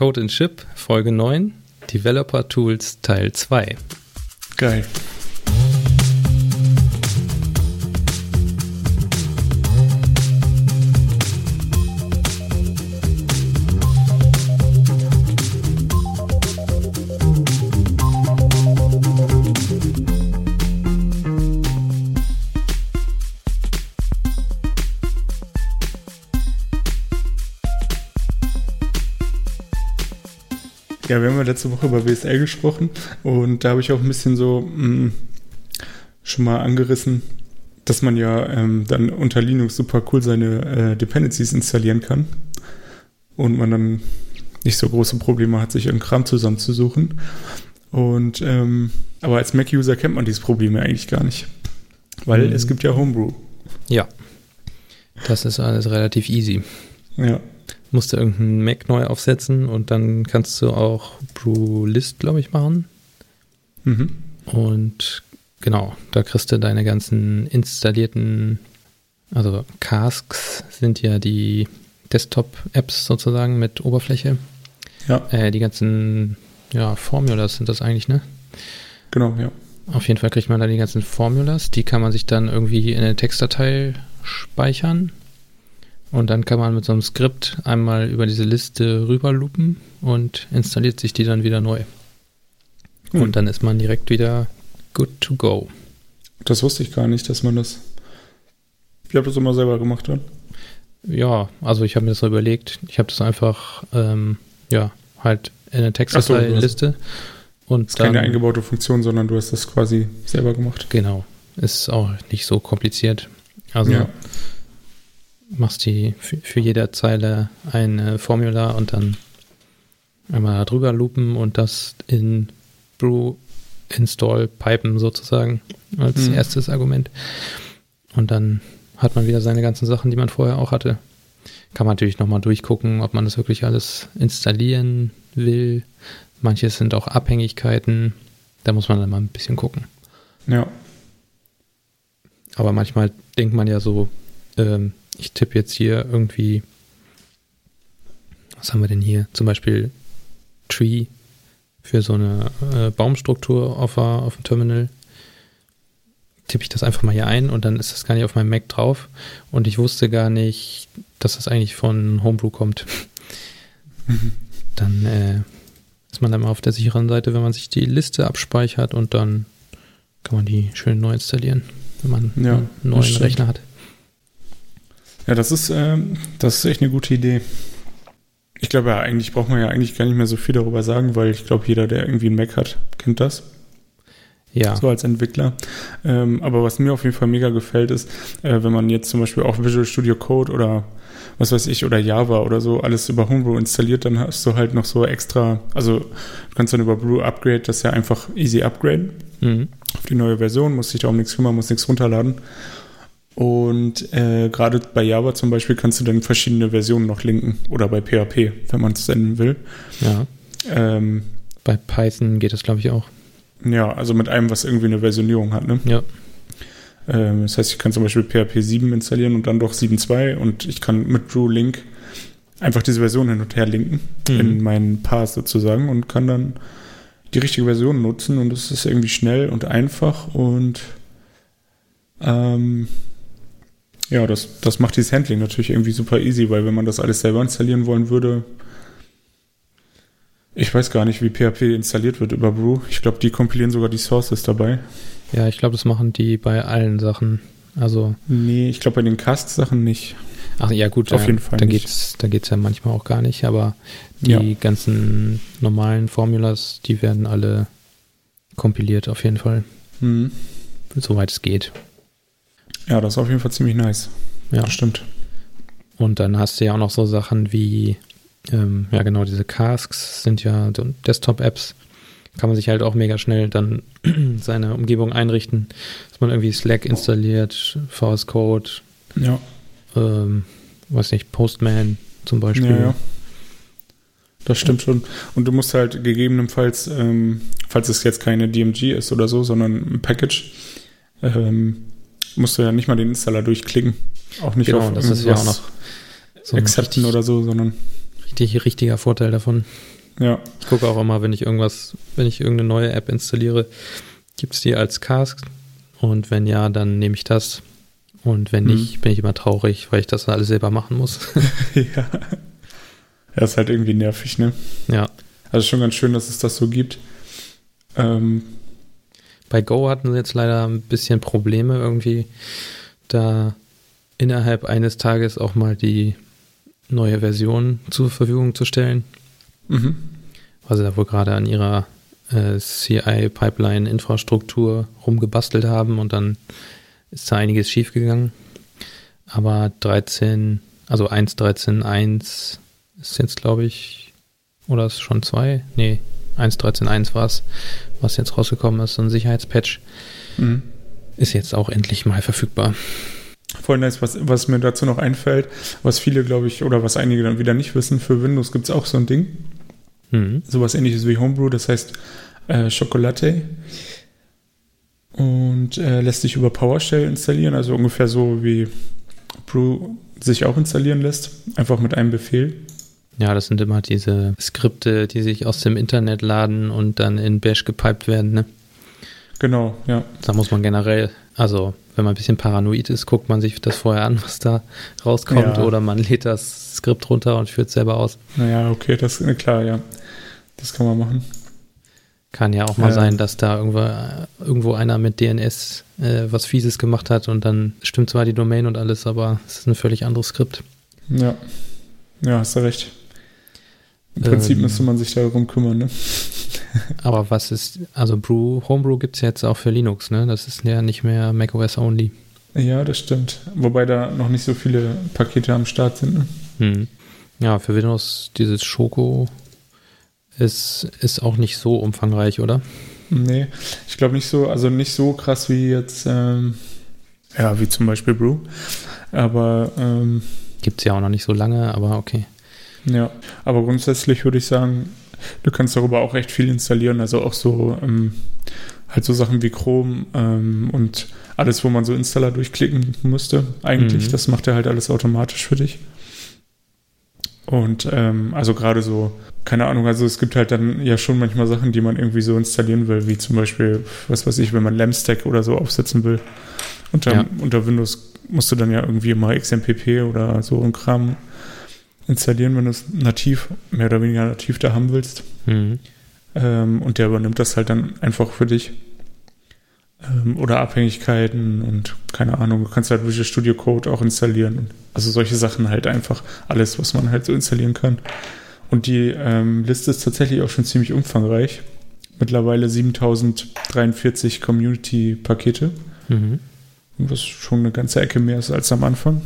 Code and Chip, Folge 9, Developer Tools Teil 2. Geil. Ja, wir haben ja letzte Woche über WSL gesprochen und da habe ich auch ein bisschen so mh, mm, schon mal angerissen, dass man ja ähm, dann unter Linux super cool seine äh, Dependencies installieren kann und man dann nicht so große Probleme hat, sich irgendeinen Kram zusammenzusuchen. Und ähm, aber als Mac-User kennt man dieses Problem ja eigentlich gar nicht, weil mhm. es gibt ja Homebrew. Ja, das ist alles relativ easy. Ja musst du irgendeinen Mac neu aufsetzen und dann kannst du auch Brew List, glaube ich, machen. Mhm. Und genau, da kriegst du deine ganzen installierten, also Casks sind ja die Desktop-Apps sozusagen mit Oberfläche. Ja. Äh, die ganzen, ja, Formulas sind das eigentlich, ne? Genau, ja. Auf jeden Fall kriegt man da die ganzen Formulas, die kann man sich dann irgendwie in eine Textdatei speichern und dann kann man mit so einem Skript einmal über diese Liste rüberlupen und installiert sich die dann wieder neu. Hm. Und dann ist man direkt wieder good to go. Das wusste ich gar nicht, dass man das. Ich habe das immer selber gemacht dann. Ja, also ich habe mir das so überlegt. Ich habe das einfach, ähm, ja, halt in eine Textdatei-Liste. So, und das ist dann, keine eingebaute Funktion, sondern du hast das quasi selber gemacht. Genau. Ist auch nicht so kompliziert. Also ja machst die für jede Zeile ein Formular und dann einmal drüber loopen und das in Brew Install pipen sozusagen als mhm. erstes Argument. Und dann hat man wieder seine ganzen Sachen, die man vorher auch hatte. Kann man natürlich nochmal durchgucken, ob man das wirklich alles installieren will. Manches sind auch Abhängigkeiten. Da muss man dann mal ein bisschen gucken. Ja. Aber manchmal denkt man ja so, ähm, ich tippe jetzt hier irgendwie, was haben wir denn hier? Zum Beispiel Tree für so eine äh, Baumstruktur auf, auf dem Terminal. Tippe ich das einfach mal hier ein und dann ist das gar nicht auf meinem Mac drauf. Und ich wusste gar nicht, dass das eigentlich von Homebrew kommt. Dann äh, ist man dann mal auf der sicheren Seite, wenn man sich die Liste abspeichert und dann kann man die schön neu installieren, wenn man ja, einen neuen Rechner hat. Ja, das ist, äh, das ist echt eine gute Idee. Ich glaube ja, eigentlich braucht man ja eigentlich gar nicht mehr so viel darüber sagen, weil ich glaube, jeder, der irgendwie einen Mac hat, kennt das. Ja. So als Entwickler. Ähm, aber was mir auf jeden Fall mega gefällt, ist, äh, wenn man jetzt zum Beispiel auch Visual Studio Code oder was weiß ich, oder Java oder so alles über Homebrew installiert, dann hast du halt noch so extra, also du kannst dann über Brew Upgrade das ja einfach easy upgraden mhm. auf die neue Version, muss dich da um nichts kümmern, muss nichts runterladen. Und äh, gerade bei Java zum Beispiel kannst du dann verschiedene Versionen noch linken oder bei PHP, wenn man es senden will. Ja. Ähm, bei Python geht das, glaube ich, auch. Ja, also mit einem, was irgendwie eine Versionierung hat, ne? Ja. Ähm, das heißt, ich kann zum Beispiel PHP 7 installieren und dann doch 7.2 und ich kann mit Drew Link einfach diese Version hin und her linken mhm. in meinen Path sozusagen und kann dann die richtige Version nutzen und es ist irgendwie schnell und einfach und ähm, ja, das, das macht dieses Handling natürlich irgendwie super easy, weil wenn man das alles selber installieren wollen würde, ich weiß gar nicht, wie PHP installiert wird über Brew. Ich glaube, die kompilieren sogar die Sources dabei. Ja, ich glaube, das machen die bei allen Sachen. Also. Nee, ich glaube bei den Cast-Sachen nicht. Ach ja, gut, auf jeden Fall. Da geht es da geht's ja manchmal auch gar nicht, aber die ja. ganzen normalen Formulas, die werden alle kompiliert auf jeden Fall. Mhm. Soweit es geht. Ja, das ist auf jeden Fall ziemlich nice. Ja. Das stimmt. Und dann hast du ja auch noch so Sachen wie, ähm, ja genau, diese Casks sind ja Desktop-Apps. Kann man sich halt auch mega schnell dann seine Umgebung einrichten, dass man irgendwie Slack installiert, VS Code, ja. ähm, weiß nicht, Postman zum Beispiel. Ja, ja. Das stimmt schon. Und du musst halt gegebenenfalls, ähm, falls es jetzt keine DMG ist oder so, sondern ein Package, ähm, musst du ja nicht mal den Installer durchklicken. Auch nicht genau, auf das ist ja auch noch so Accepten oder so, sondern. richtig, richtiger Vorteil davon. Ja. Ich gucke auch immer, wenn ich irgendwas, wenn ich irgendeine neue App installiere, gibt es die als Cask. Und wenn ja, dann nehme ich das. Und wenn nicht, hm. bin ich immer traurig, weil ich das alles selber machen muss. ja. Ja, ist halt irgendwie nervig, ne? Ja. Also schon ganz schön, dass es das so gibt. Ähm, Bei Go hatten sie jetzt leider ein bisschen Probleme irgendwie, da innerhalb eines Tages auch mal die neue Version zur Verfügung zu stellen. Mhm. Weil sie da wohl gerade an ihrer äh, CI-Pipeline-Infrastruktur rumgebastelt haben und dann ist da einiges schiefgegangen. Aber 13, also 1.13.1 ist jetzt, glaube ich, oder ist schon 2? Nee, 1.13.1 war es, was jetzt rausgekommen ist, so ein Sicherheitspatch. Mhm. Ist jetzt auch endlich mal verfügbar. Voll nice, was, was mir dazu noch einfällt, was viele, glaube ich, oder was einige dann wieder nicht wissen, für Windows gibt es auch so ein Ding. Mhm. Sowas ähnliches wie Homebrew, das heißt äh, Chocolate. Und äh, lässt sich über PowerShell installieren, also ungefähr so wie Brew sich auch installieren lässt, einfach mit einem Befehl. Ja, das sind immer diese Skripte, die sich aus dem Internet laden und dann in Bash gepiped werden, ne? Genau, ja. Da muss man generell, also wenn man ein bisschen paranoid ist, guckt man sich das vorher an, was da rauskommt, ja. oder man lädt das Skript runter und führt es selber aus. Naja, okay, das ist klar, ja. Das kann man machen. Kann ja auch mal ja. sein, dass da irgendwo, irgendwo einer mit DNS äh, was Fieses gemacht hat und dann stimmt zwar die Domain und alles, aber es ist ein völlig anderes Skript. Ja, ja, hast du recht. Im Prinzip ähm, müsste man sich darum kümmern, ne? aber was ist, also Brew, Homebrew gibt es jetzt auch für Linux, ne? Das ist ja nicht mehr macOS only. Ja, das stimmt. Wobei da noch nicht so viele Pakete am Start sind, ne? Hm. Ja, für Windows dieses Schoko ist, ist auch nicht so umfangreich, oder? Nee, ich glaube nicht so, also nicht so krass wie jetzt, ähm, ja, wie zum Beispiel Brew. Aber ähm, gibt es ja auch noch nicht so lange, aber okay. Ja, aber grundsätzlich würde ich sagen, du kannst darüber auch recht viel installieren, also auch so ähm, halt so Sachen wie Chrome ähm, und alles, wo man so Installer durchklicken musste. Eigentlich, mhm. das macht er halt alles automatisch für dich. Und ähm, also gerade so, keine Ahnung, also es gibt halt dann ja schon manchmal Sachen, die man irgendwie so installieren will, wie zum Beispiel, was weiß ich, wenn man LAMP-Stack oder so aufsetzen will. Unter, ja. unter Windows musst du dann ja irgendwie mal XMPP oder so ein Kram installieren, wenn du es nativ, mehr oder weniger nativ da haben willst. Mhm. Ähm, und der übernimmt das halt dann einfach für dich. Ähm, oder Abhängigkeiten und keine Ahnung, du kannst halt Visual Studio Code auch installieren. Also solche Sachen halt einfach, alles, was man halt so installieren kann. Und die ähm, Liste ist tatsächlich auch schon ziemlich umfangreich. Mittlerweile 7043 Community-Pakete. Mhm. Was schon eine ganze Ecke mehr ist als am Anfang,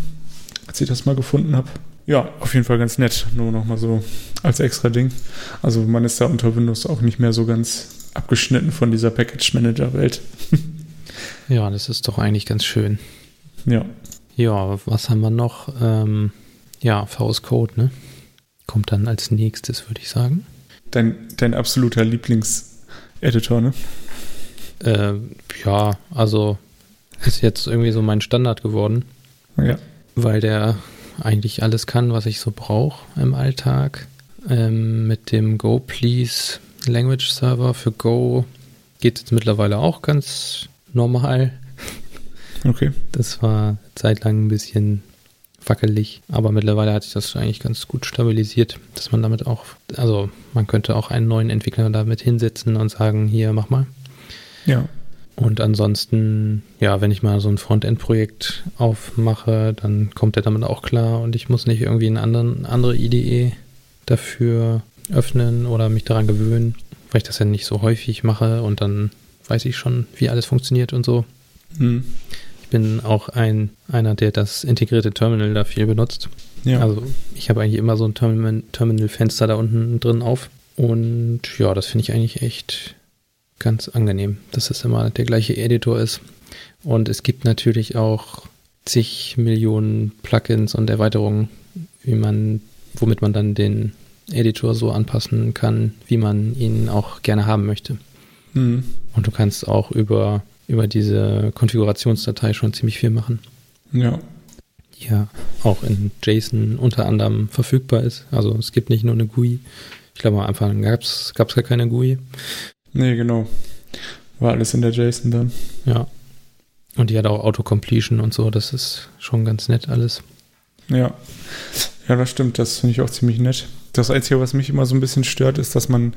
als ich das mal gefunden habe. Ja, auf jeden Fall ganz nett. Nur nochmal so als extra Ding. Also man ist da unter Windows auch nicht mehr so ganz abgeschnitten von dieser Package Manager Welt. ja, das ist doch eigentlich ganz schön. Ja. Ja, was haben wir noch? Ähm, ja, VS Code, ne? Kommt dann als nächstes, würde ich sagen. Dein, dein absoluter Lieblingseditor, ne? Äh, ja, also ist jetzt irgendwie so mein Standard geworden. Ja. Weil der eigentlich alles kann, was ich so brauche im Alltag. Ähm, mit dem Go Please Language Server für Go geht es mittlerweile auch ganz normal. Okay. Das war zeitlang ein bisschen wackelig, aber mittlerweile hat sich das eigentlich ganz gut stabilisiert, dass man damit auch, also man könnte auch einen neuen Entwickler damit hinsetzen und sagen, hier, mach mal. Ja. Und ansonsten, ja, wenn ich mal so ein Frontend-Projekt aufmache, dann kommt er damit auch klar und ich muss nicht irgendwie eine anderen, andere IDE dafür öffnen oder mich daran gewöhnen, weil ich das ja nicht so häufig mache und dann weiß ich schon, wie alles funktioniert und so. Mhm. Ich bin auch ein, einer, der das integrierte Terminal da viel benutzt. Ja. Also ich habe eigentlich immer so ein Terminal-Fenster da unten drin auf. Und ja, das finde ich eigentlich echt ganz angenehm, dass es immer der gleiche Editor ist. Und es gibt natürlich auch zig Millionen Plugins und Erweiterungen, wie man, womit man dann den Editor so anpassen kann, wie man ihn auch gerne haben möchte. Mhm. Und du kannst auch über, über diese Konfigurationsdatei schon ziemlich viel machen. Ja. die ja auch in JSON unter anderem verfügbar ist. Also es gibt nicht nur eine GUI. Ich glaube, am Anfang gab es gar keine GUI. Nee, genau. War alles in der JSON dann. Ja. Und die hat auch Autocompletion und so. Das ist schon ganz nett alles. Ja. Ja, das stimmt. Das finde ich auch ziemlich nett. Das Einzige, was mich immer so ein bisschen stört, ist, dass man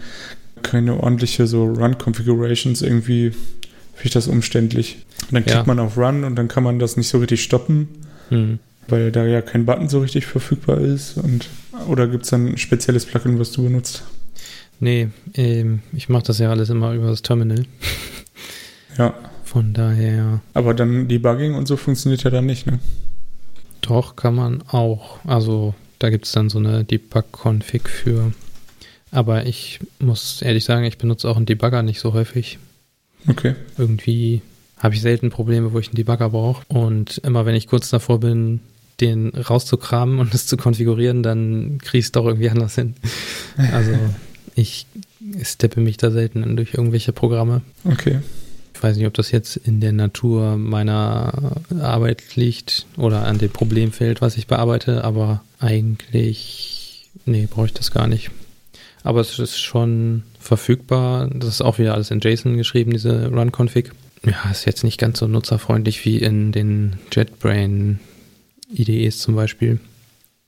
keine ordentliche so Run-Configurations irgendwie, finde ich das umständlich. Und dann klickt ja. man auf Run und dann kann man das nicht so richtig stoppen, hm. weil da ja kein Button so richtig verfügbar ist. Und, oder gibt es dann ein spezielles Plugin, was du benutzt? Nee, ähm, ich mache das ja alles immer über das Terminal. Ja. Von daher. Aber dann Debugging und so funktioniert ja dann nicht, ne? Doch, kann man auch. Also da gibt es dann so eine Debug-Config für. Aber ich muss ehrlich sagen, ich benutze auch einen Debugger nicht so häufig. Okay. Irgendwie habe ich selten Probleme, wo ich einen Debugger brauche. Und immer wenn ich kurz davor bin, den rauszukramen und es zu konfigurieren, dann kriege ich es doch irgendwie anders hin. Also ich steppe mich da selten durch irgendwelche Programme. Okay. Ich weiß nicht, ob das jetzt in der Natur meiner Arbeit liegt oder an dem Problemfeld, was ich bearbeite, aber eigentlich, nee, brauche ich das gar nicht. Aber es ist schon verfügbar. Das ist auch wieder alles in JSON geschrieben, diese Run-Config. Ja, ist jetzt nicht ganz so nutzerfreundlich wie in den JetBrain IDEs zum Beispiel.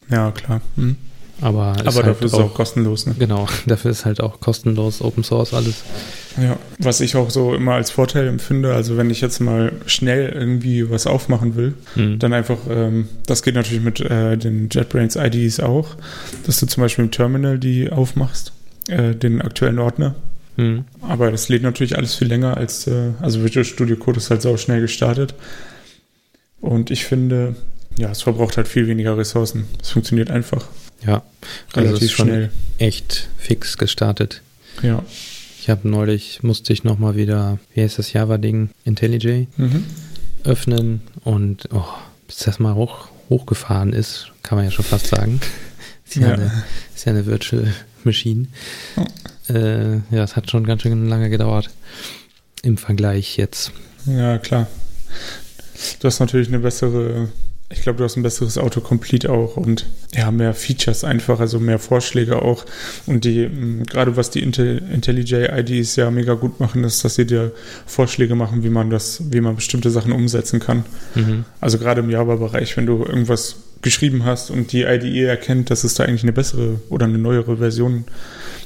Ja, klar. Hm. Aber, Aber dafür halt ist es auch, kostenlos. Ne? Genau, dafür ist halt auch kostenlos, Open Source alles. Ja, was ich auch so immer als Vorteil empfinde, also wenn ich jetzt mal schnell irgendwie was aufmachen will, mhm. dann einfach, ähm, das geht natürlich mit äh, den JetBrains IDs auch, dass du zum Beispiel im Terminal die aufmachst, äh, den aktuellen Ordner. Mhm. Aber das lädt natürlich alles viel länger als, äh, also Visual Studio Code ist halt sau schnell gestartet. Und ich finde, ja, es verbraucht halt viel weniger Ressourcen. Es funktioniert einfach. Ja, relativ also schnell. Echt fix gestartet. Ja. Ich habe neulich, musste ich nochmal wieder, wie heißt das Java-Ding, IntelliJ mhm. öffnen und oh, bis das mal hoch, hochgefahren ist, kann man ja schon fast sagen. ist, ja, ja. Eine, ist ja eine Virtual Machine. Oh. Äh, ja, es hat schon ganz schön lange gedauert im Vergleich jetzt. Ja, klar. Du hast natürlich eine bessere ich glaube, du hast ein besseres Autocomplete auch und ja, mehr Features einfach, also mehr Vorschläge auch. Und die, mm, gerade was die IntelliJ-IDs ja mega gut machen, ist, dass sie dir Vorschläge machen, wie man das, wie man bestimmte Sachen umsetzen kann. Mhm. Also gerade im Java-Bereich, wenn du irgendwas geschrieben hast und die IDE erkennt, dass es da eigentlich eine bessere oder eine neuere Version,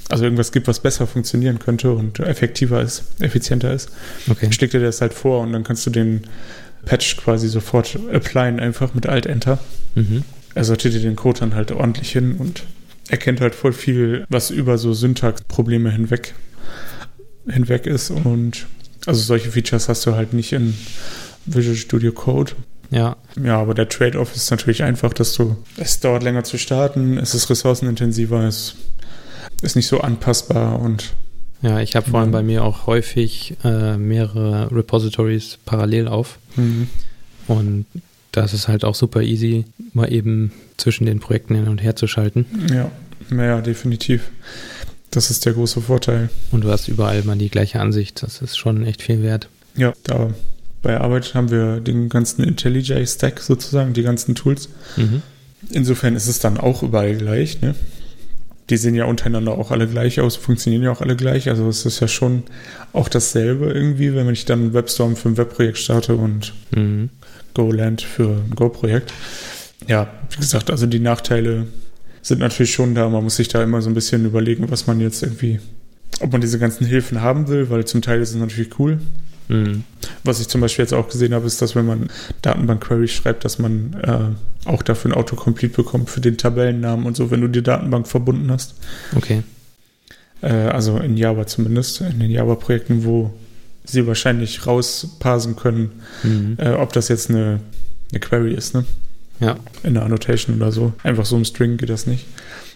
also irgendwas gibt, was besser funktionieren könnte und effektiver ist, effizienter ist, okay. schlägt dir das halt vor und dann kannst du den Patch quasi sofort applyen, einfach mit Alt-Enter. Mhm. Er sortiert dir den Code dann halt ordentlich hin und erkennt halt voll viel, was über so Syntax-Probleme hinweg, hinweg ist. Und also solche Features hast du halt nicht in Visual Studio Code. Ja. Ja, aber der Trade-off ist natürlich einfach, dass du, es dauert länger zu starten, es ist ressourcenintensiver, es ist nicht so anpassbar und ja, ich habe vor allem bei mir auch häufig äh, mehrere Repositories parallel auf. Mhm. Und das ist halt auch super easy, mal eben zwischen den Projekten hin und her zu schalten. Ja, ja, definitiv. Das ist der große Vorteil. Und du hast überall mal die gleiche Ansicht. Das ist schon echt viel wert. Ja, da bei Arbeit haben wir den ganzen IntelliJ-Stack sozusagen, die ganzen Tools. Mhm. Insofern ist es dann auch überall gleich. Ne? Die sehen ja untereinander auch alle gleich aus, funktionieren ja auch alle gleich. Also es ist ja schon auch dasselbe irgendwie, wenn ich dann WebStorm für ein Webprojekt starte und mhm. GoLand für ein Go-Projekt. Ja, wie gesagt, also die Nachteile sind natürlich schon da. Man muss sich da immer so ein bisschen überlegen, was man jetzt irgendwie, ob man diese ganzen Hilfen haben will, weil zum Teil ist es natürlich cool. Mhm. Was ich zum Beispiel jetzt auch gesehen habe, ist, dass wenn man Datenbank-Query schreibt, dass man äh, auch dafür ein Autocomplete bekommt für den Tabellennamen und so, wenn du die Datenbank verbunden hast. Okay. Äh, also in Java zumindest, in den Java-Projekten, wo sie wahrscheinlich rausparsen können, mhm. äh, ob das jetzt eine, eine Query ist, ne? Ja. In der Annotation oder so. Einfach so im String geht das nicht.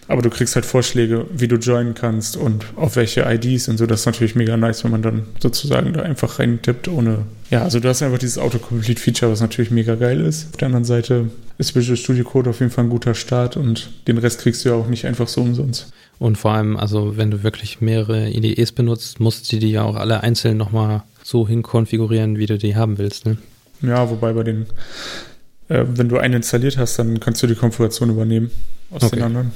Aber du kriegst halt Vorschläge, wie du joinen kannst und auf welche IDs und so. Das ist natürlich mega nice, wenn man dann sozusagen da einfach reintippt, ohne. Ja, also du hast einfach dieses Autocomplete-Feature, was natürlich mega geil ist. Auf der anderen Seite ist Visual Studio Code auf jeden Fall ein guter Start und den Rest kriegst du ja auch nicht einfach so umsonst. Und vor allem, also wenn du wirklich mehrere IDEs benutzt, musst du die ja auch alle einzeln nochmal so hinkonfigurieren, wie du die haben willst, ne? Ja, wobei bei den äh, wenn du einen installiert hast, dann kannst du die Konfiguration übernehmen aus Okay. den anderen.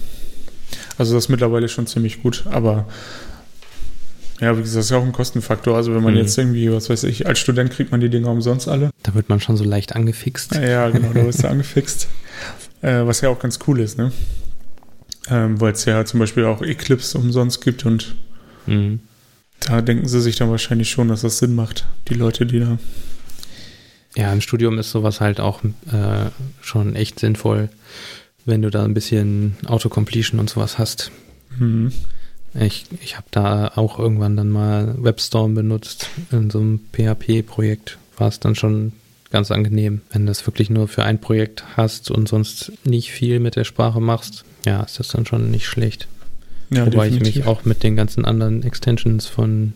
Also das ist mittlerweile schon ziemlich gut, aber ja, wie gesagt, das ist ja auch ein Kostenfaktor. Also wenn man Mhm. jetzt irgendwie, was weiß ich, als Student kriegt man die Dinger umsonst alle. Da wird man schon so leicht angefixt. Ja, genau, da wirst du angefixt. Äh, was ja auch ganz cool ist, ne? Ähm, Weil es ja zum Beispiel auch Eclipse umsonst gibt und Mhm. da denken sie sich dann wahrscheinlich schon, dass das Sinn macht, die Leute, die da. Ja, im Studium ist sowas halt auch äh, schon echt sinnvoll, wenn du da ein bisschen Autocompletion und sowas hast. Mhm. Ich, ich habe da auch irgendwann dann mal WebStorm benutzt. In so einem PHP-Projekt war es dann schon ganz angenehm. Wenn du das wirklich nur für ein Projekt hast und sonst nicht viel mit der Sprache machst, ja, ist das dann schon nicht schlecht. Ja, Wobei ich definitiv. mich auch mit den ganzen anderen Extensions von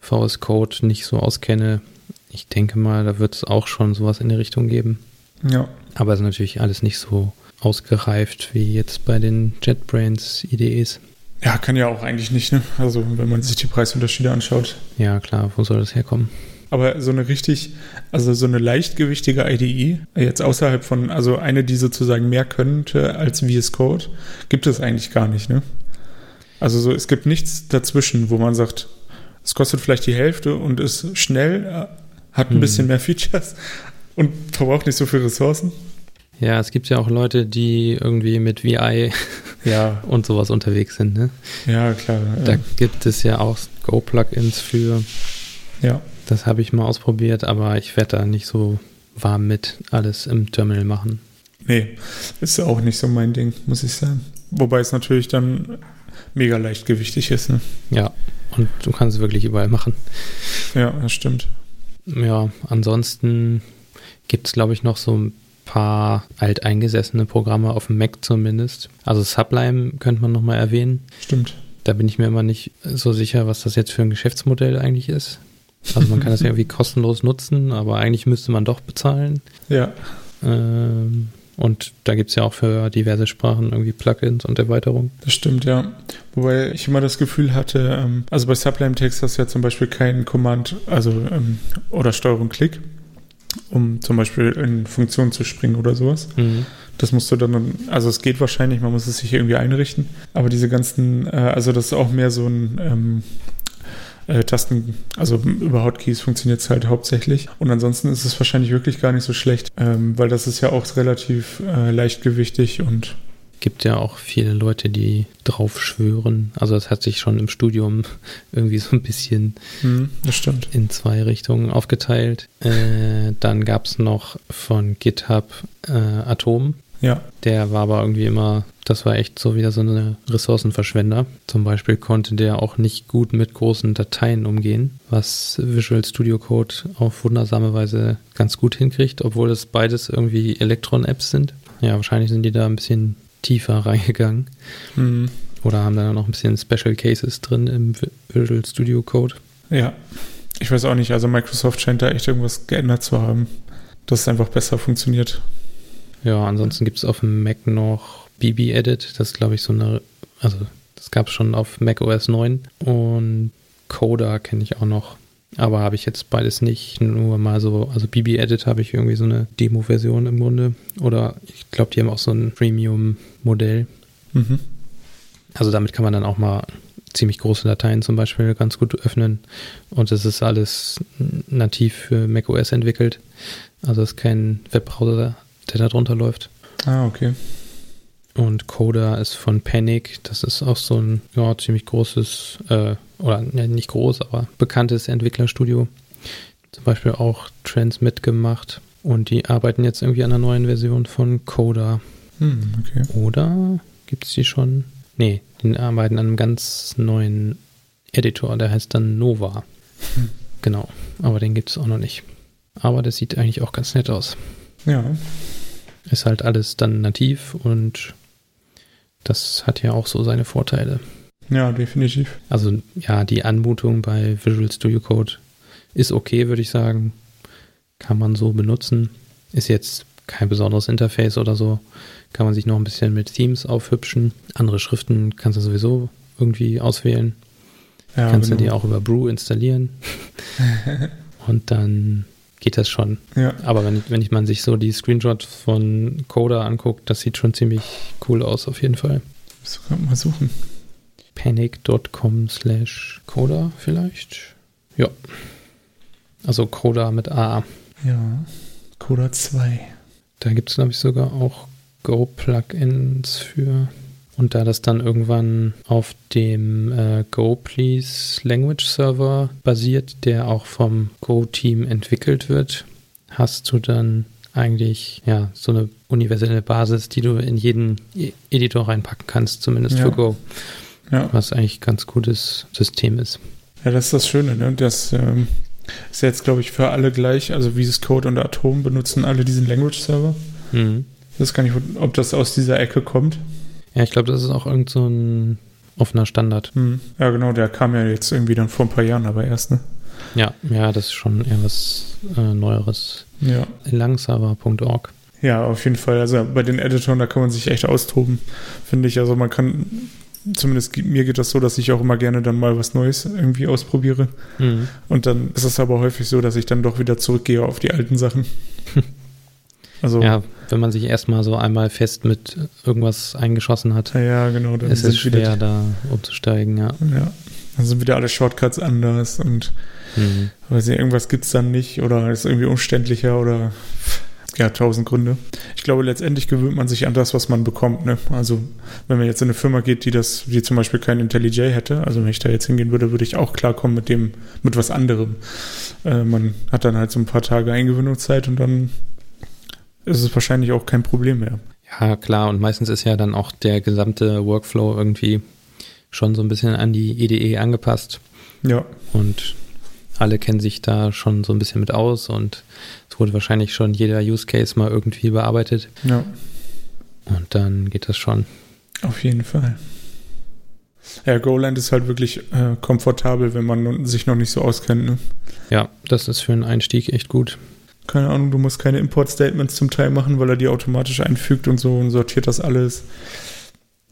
VS Code nicht so auskenne. Ich denke mal, da wird es auch schon sowas in die Richtung geben. Ja, Aber es ist natürlich alles nicht so ausgereift wie jetzt bei den JetBrains IDEs. ja, kann ja auch eigentlich nicht, ne? Also wenn man sich die Preisunterschiede anschaut. Ja, klar, wo soll das herkommen? Aber so eine richtig, also so eine leichtgewichtige IDE, jetzt außerhalb von, also eine, die sozusagen mehr könnte als VS Code, gibt es eigentlich gar nicht, ne? Also so, es gibt nichts dazwischen, wo man sagt, es kostet vielleicht die Hälfte und ist schnell, äh, hat ein Hm. bisschen mehr Features und verbraucht nicht so viel Ressourcen. Ja, es gibt ja auch Leute, die irgendwie mit VI Ja, und sowas unterwegs sind. Ne? ja, klar. Da Ja, gibt es ja auch Go-Plugins für. ja. Das habe ich mal ausprobiert, aber ich werde da nicht so warm mit alles im Terminal machen. Nee, ist auch nicht so mein Ding, muss ich sagen. Wobei es natürlich dann mega leichtgewichtig ist, ne? Ja, und du kannst es wirklich überall machen. Ja, das stimmt. Ja, ansonsten gibt es, glaube ich, noch so ein paar alteingesessene Programme auf dem Mac zumindest. Also Sublime könnte man nochmal erwähnen. Stimmt. Da bin ich mir immer nicht so sicher, was das jetzt für ein Geschäftsmodell eigentlich ist. Also man kann das ja irgendwie kostenlos nutzen, aber eigentlich müsste man doch bezahlen. Ja, Ähm, und da gibt es ja auch für diverse Sprachen irgendwie Plugins und Erweiterungen. das stimmt, ja. Wobei ich immer das Gefühl hatte, ähm, also bei Sublime Text hast du ja zum Beispiel keinen Command, also ähm, oder Steuerung Klick, um zum Beispiel in Funktionen zu springen oder sowas. Das musst du dann, also es geht wahrscheinlich, man muss es sich irgendwie einrichten. Aber diese ganzen, äh, also das ist auch mehr so ein ähm, äh, Tasten, also über Hotkeys funktioniert es halt hauptsächlich. Und ansonsten ist es wahrscheinlich wirklich gar nicht so schlecht, ähm, weil das ist ja auch relativ äh, leichtgewichtig und Gibt ja auch viele Leute, die drauf schwören. Also das hat sich schon im Studium irgendwie so ein bisschen hm, in zwei Richtungen aufgeteilt. Äh, dann gab es noch von GitHub äh, Atom. Ja, Der war aber irgendwie immer, das war echt so wieder so eine Ressourcenverschwender. Zum Beispiel konnte der auch nicht gut mit großen Dateien umgehen, was Visual Studio Code auf wundersame Weise ganz gut hinkriegt, obwohl es beides irgendwie Electron-Apps sind. Ja, wahrscheinlich sind die da ein bisschen tiefer reingegangen hm, oder haben da noch ein bisschen Special Cases drin im Vi- Visual Studio Code. ja. Ich weiß auch nicht, also Microsoft scheint da echt irgendwas geändert zu haben, dass es einfach besser funktioniert. Ja, ansonsten gibt es auf dem Mac noch BB Edit. Das ist, glaube ich, so eine, also das gab es schon auf Mac OS 9. Und Coda kenne ich auch noch. Aber habe ich jetzt beides nicht. Nur mal so, also BB Edit habe ich irgendwie so eine Demo-Version im Grunde. Oder ich glaube, die haben auch so ein Premium-Modell. Mhm. Also damit kann man dann auch mal ziemlich große Dateien zum Beispiel ganz gut öffnen. Und es ist alles nativ für macOS entwickelt. Also es ist kein Webbrowser, der da drunter läuft. Ah, okay. Und Coda ist von Panic. Das ist auch so ein ja, ziemlich großes, äh, oder ne, nicht groß, aber bekanntes Entwicklerstudio. Zum Beispiel auch Transmit gemacht. Und die arbeiten jetzt irgendwie an einer neuen Version von Coda. Hm, okay. Oder gibt es die schon? Nee, die arbeiten an einem ganz neuen Editor, der heißt dann Nova. Hm. Genau, aber den gibt es auch noch nicht. Aber das sieht eigentlich auch ganz nett aus. Ja, Ist halt alles dann nativ und das hat ja auch so seine Vorteile. ja, definitiv. Also ja, die Anmutung bei Visual Studio Code ist okay, würde ich sagen. Kann man so benutzen. Ist jetzt kein besonderes Interface oder so. Kann man sich noch ein bisschen mit Themes aufhübschen. Andere Schriften kannst du sowieso irgendwie auswählen. Ja, kannst du genau. dir auch über Brew installieren. Und dann geht das schon. Ja. Aber wenn, wenn ich man sich so die Screenshots von Coda anguckt, das sieht schon ziemlich cool aus, auf jeden Fall. Muss sogar mal suchen. Panic.com slash Coda vielleicht. Ja. Also Coda mit A. Ja. Coda 2. Da gibt es, glaube ich, sogar auch Go-Plugins für. Und da das dann irgendwann auf dem äh, Go Please Language Server basiert, der auch vom Go-Team entwickelt wird, hast du dann eigentlich ja so eine universelle Basis, die du in jeden E- Editor reinpacken kannst, zumindest Ja. für Go, Ja. was eigentlich ein ganz gutes System ist. Ja, das ist das Schöne, ne? Das ähm, ist jetzt, glaube ich, für alle gleich. Also VS Code und Atom benutzen alle diesen Language Server. Mhm. Ich weiß gar nicht, ob das aus dieser Ecke kommt. Ja, ich glaube, das ist auch irgend so ein offener Standard. Hm. Ja, genau, der kam ja jetzt irgendwie dann vor ein paar Jahren aber erst, ne? Ja, ja, das ist schon eher was äh, Neueres. Ja. Langserver.org. Ja, auf jeden Fall. Also bei den Editoren, da kann man sich echt austoben, finde ich. Also man kann, zumindest mir geht das so, dass ich auch immer gerne dann mal was Neues irgendwie ausprobiere. Mhm. Und dann ist es aber häufig so, dass ich dann doch wieder zurückgehe auf die alten Sachen. Also, Ja, wenn man sich erstmal so einmal fest mit irgendwas eingeschossen hat, ja, genau. Dann ist es schwer, da umzusteigen, ja. Ja, dann sind wieder alle Shortcuts anders und Mhm. weiß nicht, irgendwas gibt's dann nicht oder ist irgendwie umständlicher oder ja, tausend Gründe. Ich glaube, letztendlich gewöhnt man sich an das, was man bekommt. Ne? Also wenn man jetzt in eine Firma geht, die das, die zum Beispiel kein IntelliJ hätte, also wenn ich da jetzt hingehen würde, würde ich auch klarkommen mit dem, mit was anderem. Äh, man hat dann halt so ein paar Tage Eingewöhnungszeit und dann ist es wahrscheinlich auch kein Problem mehr. Ja, klar, und meistens ist ja dann auch der gesamte Workflow irgendwie schon so ein bisschen an die EDE angepasst Ja, und alle kennen sich da schon so ein bisschen mit aus und es wurde wahrscheinlich schon jeder Use Case mal irgendwie bearbeitet ja, und dann geht das schon. auf jeden Fall. Ja, Goland ist halt wirklich äh, komfortabel, wenn man sich noch nicht so auskennt. Ne? Ja, das ist für einen Einstieg echt gut. Keine Ahnung, du musst keine Import-Statements zum Teil machen, weil er die automatisch einfügt und so und sortiert das alles.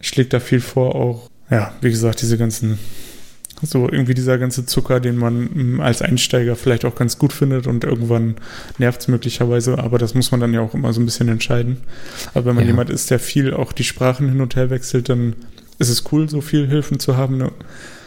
Schlägt da viel vor auch. Ja, wie gesagt, diese ganzen, so irgendwie dieser ganze Zucker, den man mm, als Einsteiger vielleicht auch ganz gut findet und irgendwann nervt es möglicherweise, aber das muss man dann ja auch immer so ein bisschen entscheiden. Aber wenn man Ja. jemand ist, der viel auch die Sprachen hin und her wechselt, dann ist es cool, so viel Hilfen zu haben. Ne?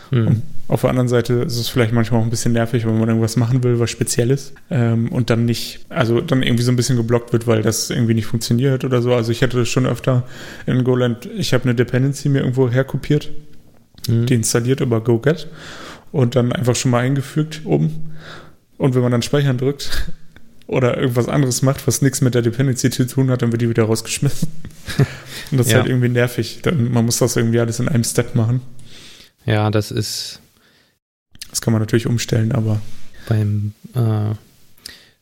Hm. Auf der anderen Seite ist es vielleicht manchmal auch ein bisschen nervig, wenn man irgendwas machen will, was Spezielles ähm, und dann nicht, also dann irgendwie so ein bisschen geblockt wird, weil das irgendwie nicht funktioniert oder so. Also ich hatte das schon öfter in Goland, ich habe eine Dependency mir irgendwo herkopiert, Hm. die installiert über GoGet und dann einfach schon mal eingefügt oben. Und wenn man dann Speichern drückt oder irgendwas anderes macht, was nichts mit der Dependency zu tun hat, dann wird die wieder rausgeschmissen. und das ist Ja. halt irgendwie nervig. Dann, man muss das irgendwie alles in einem Step machen. Ja, das ist Das kann man natürlich umstellen, aber beim äh,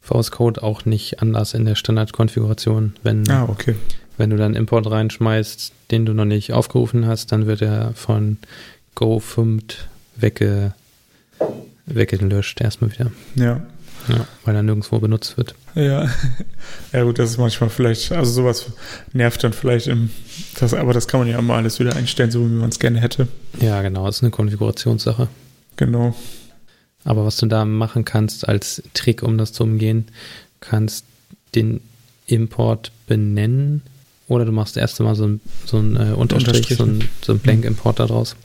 VS Code auch nicht anders in der Standardkonfiguration. Wenn, ah, okay. wenn du dann Import reinschmeißt, den du noch nicht aufgerufen hast, dann wird er von Go5 wegge, weggelöscht erstmal wieder. Ja. Ja, weil er nirgendwo benutzt wird. Ja. ja, gut, das ist manchmal vielleicht, also sowas nervt dann vielleicht im, das, aber das kann man ja immer alles wieder einstellen, so wie man es gerne hätte. Ja, genau, das ist eine Konfigurationssache. Genau. Aber was du da machen kannst als Trick, um das zu umgehen, kannst den Import benennen oder du machst erst einmal so ein, so ein äh, Unterstrich, so ein, so ein Blank-Import daraus.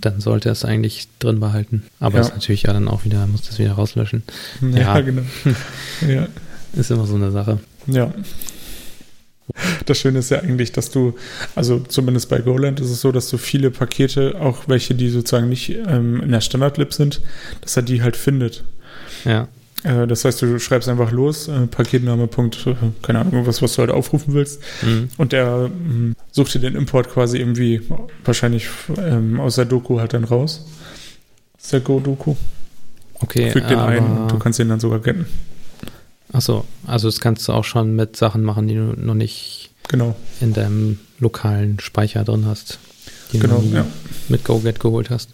Dann sollte es eigentlich drin behalten. Aber Ja. ist natürlich ja dann auch wieder, muss das wieder rauslöschen. Ja, Ja. genau. ja. Ist immer so eine Sache. Ja. Das Schöne ist ja eigentlich, dass du, also zumindest bei Goland ist es so, dass du viele Pakete, auch welche, die sozusagen nicht ähm, in der Standard-Lib sind, dass er die halt findet. Ja. Äh, das heißt, du schreibst einfach los, äh, Paketname, Punkt, äh, keine Ahnung, irgendwas, was du halt aufrufen willst. Mhm. Und der mh, sucht dir den Import quasi irgendwie wahrscheinlich ähm, aus der Doku halt dann raus. Aus der Go-Doku. Okay, Fügt den ein du kannst den dann sogar getten. Achso, also das kannst du auch schon mit Sachen machen, die du noch nicht Genau, in deinem lokalen Speicher drin hast. Die genau, du ja. mit GoGet geholt hast.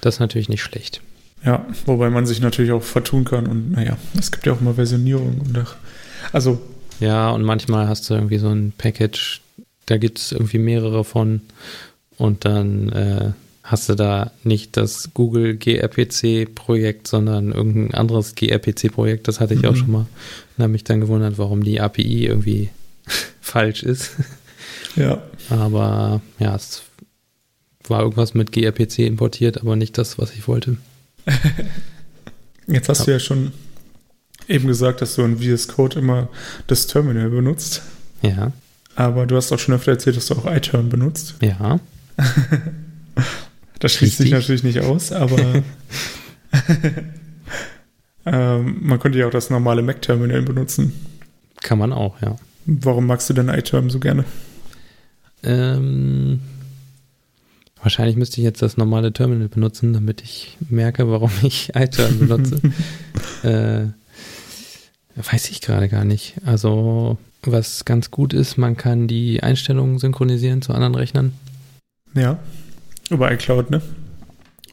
Das ist natürlich nicht schlecht. Ja, wobei man sich natürlich auch vertun kann und naja, es gibt ja auch mal Versionierung und ach, also Ja, und manchmal hast du irgendwie so ein Package, da gibt es irgendwie mehrere von und dann äh, hast du da nicht das Google gRPC-Projekt, sondern irgendein anderes gRPC-Projekt. Das hatte ich mhm. auch schon mal. Und habe mich dann gewundert, warum die API irgendwie falsch ist. Ja. Aber ja, es war irgendwas mit gRPC importiert, aber nicht das, was ich wollte. Jetzt hast ja. du ja schon eben gesagt, dass du in VS Code immer das Terminal benutzt. Ja. Aber du hast auch schon öfter erzählt, dass du auch iTerm benutzt. Ja. das schließt sich natürlich nicht aus, aber ähm, man könnte ja auch das normale Mac-Terminal benutzen. Kann man auch, ja. Warum magst du denn iTerm so gerne? Ähm, wahrscheinlich müsste ich jetzt das normale Terminal benutzen, damit ich merke, warum ich iTerm benutze. äh, weiß ich gerade gar nicht. Also, was ganz gut ist, man kann die Einstellungen synchronisieren zu anderen Rechnern. Ja, über iCloud, ne?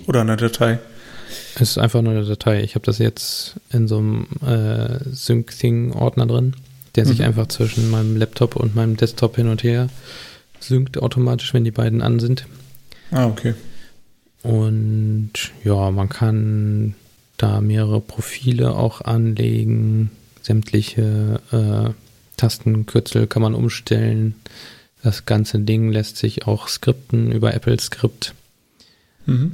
Oder eine Datei. Es ist einfach nur eine Datei. Ich habe das jetzt in so einem äh, Sync-Thing-Ordner drin, der mhm. sich einfach zwischen meinem Laptop und meinem Desktop hin und her synkt automatisch, wenn die beiden an sind. Ah, okay. Und ja, man kann da mehrere Profile auch anlegen, sämtliche äh, Tastenkürzel kann man umstellen. Das ganze Ding lässt sich auch skripten über Apple Script. Mhm.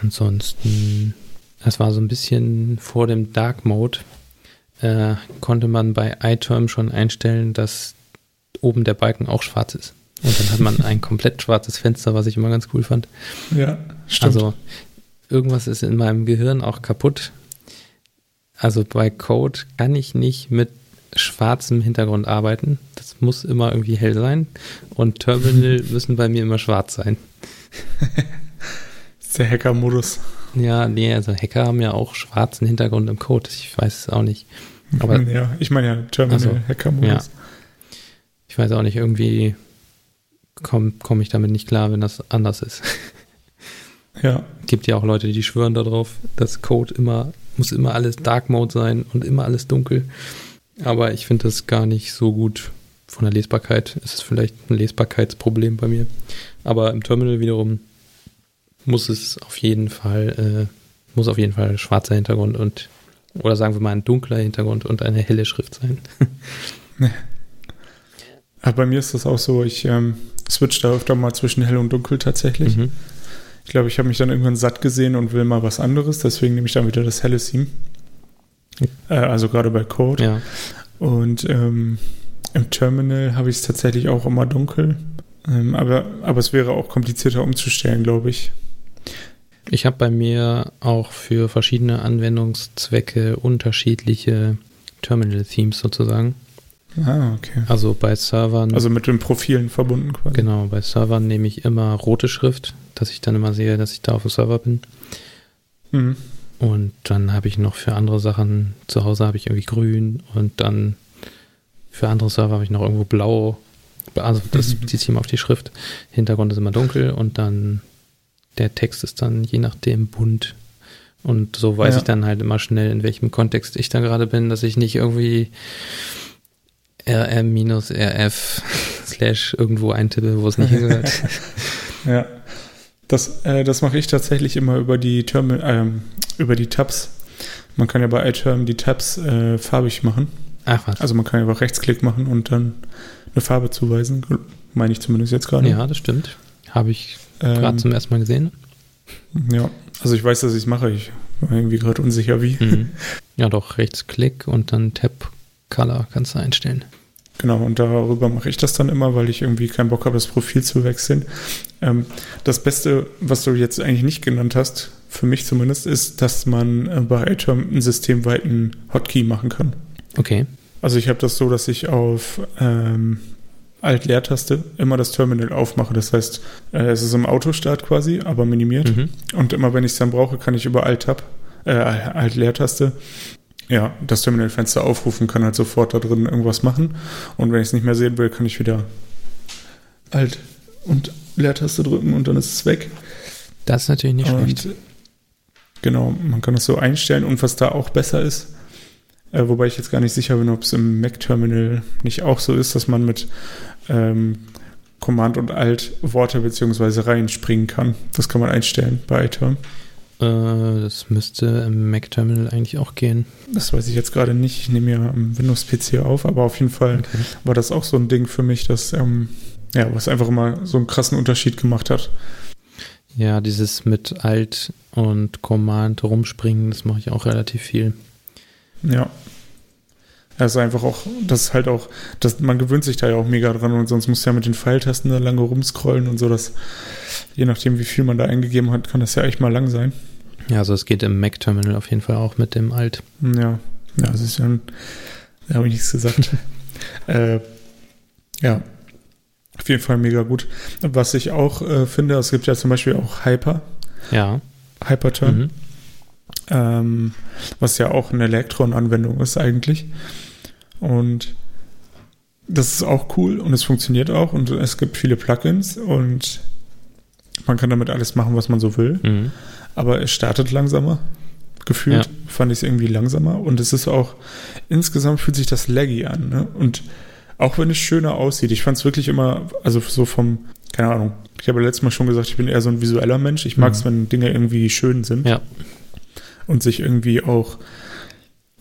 Ansonsten, das war so ein bisschen vor dem Dark Mode, äh, konnte man bei iTerm schon einstellen, dass oben der Balken auch schwarz ist. Und dann hat man ein komplett schwarzes Fenster, was ich immer ganz cool fand. Ja, stimmt. Also irgendwas ist in meinem Gehirn auch kaputt. Also bei Code kann ich nicht mit schwarzem Hintergrund arbeiten. Muss immer irgendwie hell sein. Und Terminal müssen bei mir immer schwarz sein. das ist der Hacker-Modus. Ja, nee, also Hacker haben ja auch schwarzen Hintergrund im Code. Ich weiß es auch nicht. Aber, ja, ich meine ja Terminal-Hacker-Modus. Ja. Ich weiß auch nicht, irgendwie komme komm ich damit nicht klar, wenn das anders ist. Ja. Gibt ja auch Leute, die schwören darauf, dass Code immer, muss immer alles Dark Mode sein und immer alles dunkel. Aber ich finde das gar nicht so gut von der Lesbarkeit. Es ist vielleicht ein Lesbarkeitsproblem bei mir. Aber im Terminal wiederum muss es auf jeden Fall, äh, muss auf jeden Fall schwarzer Hintergrund und, oder sagen wir mal ein dunkler Hintergrund und eine helle Schrift sein. Aber bei mir ist das auch so, ich ähm, switch da öfter mal zwischen hell und dunkel tatsächlich. Mhm. Ich glaube, ich habe mich dann irgendwann satt gesehen und will mal was anderes, deswegen nehme ich dann wieder das helle Theme. Äh, also gerade bei Code. Ja. Und ähm, im Terminal habe ich es tatsächlich auch immer dunkel. Ähm, aber, aber es wäre auch komplizierter umzustellen, glaube ich. Ich habe bei mir auch für verschiedene Anwendungszwecke unterschiedliche Terminal-Themes sozusagen. Ah, okay. Also bei Servern. Also mit den Profilen verbunden quasi. Genau, bei Servern nehme ich immer rote Schrift, dass ich dann immer sehe, dass ich da auf dem Server bin. Mhm. Und dann habe ich noch für andere Sachen, zu Hause habe ich irgendwie grün und dann für andere Server habe ich noch irgendwo blau. Also das mhm. bezieht sich immer auf die Schrift. Hintergrund ist immer dunkel und dann der Text ist dann je nachdem bunt. Und so weiß ja. ich dann halt immer schnell, in welchem Kontext ich da gerade bin, dass ich nicht irgendwie rm-rf slash irgendwo eintippe, wo es nicht hingehört. ja. Das, äh, das mache ich tatsächlich immer über die Term ähm, über die Tabs. Man kann ja bei iTerm die Tabs äh, farbig machen. Ach was. Also man kann einfach Rechtsklick machen und dann eine Farbe zuweisen. Meine ich zumindest jetzt gerade. Ja, das stimmt. Habe ich ähm, gerade zum ersten Mal gesehen. Ja, also ich weiß, dass ich es mache. Ich war irgendwie gerade unsicher, wie. Mhm. Ja, doch, Rechtsklick und dann Tab Color kannst du einstellen. Genau, und darüber mache ich das dann immer, weil ich irgendwie keinen Bock habe, das Profil zu wechseln. Ähm, das Beste, was du jetzt eigentlich nicht genannt hast, für mich zumindest, ist, dass man äh, bei iTerm einen systemweiten Hotkey machen kann. Okay. Also ich habe das so, dass ich auf ähm, Alt-Leertaste immer das Terminal aufmache. Das heißt, äh, es ist im Autostart quasi, aber minimiert. Mhm. Und immer wenn ich es dann brauche, kann ich über Alt-Tab, äh, Alt-Leertaste ja, das Terminalfenster aufrufen, kann halt sofort da drin irgendwas machen. Und wenn ich es nicht mehr sehen will, kann ich wieder Alt und Leertaste drücken und dann ist es weg. Das ist natürlich nicht und, schlecht. Genau, man kann das so einstellen und was da auch besser ist, äh, wobei ich jetzt gar nicht sicher bin, ob es im Mac-Terminal nicht auch so ist, dass man mit ähm, Command und Alt Worte beziehungsweise Reihen springen kann. Das kann man einstellen bei iTerm. Äh, das müsste im Mac-Terminal eigentlich auch gehen. Das weiß ich jetzt gerade nicht. Ich nehme ja am Windows-PC auf, aber auf jeden Fall okay. war das auch so ein Ding für mich, dass, ähm, ja, was einfach immer so einen krassen Unterschied gemacht hat. Ja, dieses mit Alt und Command rumspringen, das mache ich auch relativ viel. Ja. Das ist einfach auch, das ist halt auch, das, man gewöhnt sich da ja auch mega dran und sonst muss ja mit den Pfeiltasten da lange rumscrollen und so, dass je nachdem, wie viel man da eingegeben hat, kann das ja echt mal lang sein. Ja, also es geht im Mac-Terminal auf jeden Fall auch mit dem Alt. Ja, ja, das ist ja da habe ich nichts gesagt. äh, ja, auf jeden Fall mega gut. Was ich auch äh, finde, es gibt ja zum Beispiel auch Hyper. Ja. Hyperturn. Mhm. Ähm, was ja auch eine Elektron-Anwendung ist eigentlich. Und das ist auch cool und es funktioniert auch und es gibt viele Plugins und man kann damit alles machen, was man so will. Mhm aber es startet langsamer. Gefühlt ja. fand ich es irgendwie langsamer und es ist auch, insgesamt fühlt sich das laggy an. Ne? Und auch wenn es schöner aussieht, ich fand es wirklich immer, also so vom, keine Ahnung, ich habe letztes Mal schon gesagt, ich bin eher so ein visueller Mensch. Ich mag es, mhm. wenn Dinge irgendwie schön sind. Ja. Und sich irgendwie auch,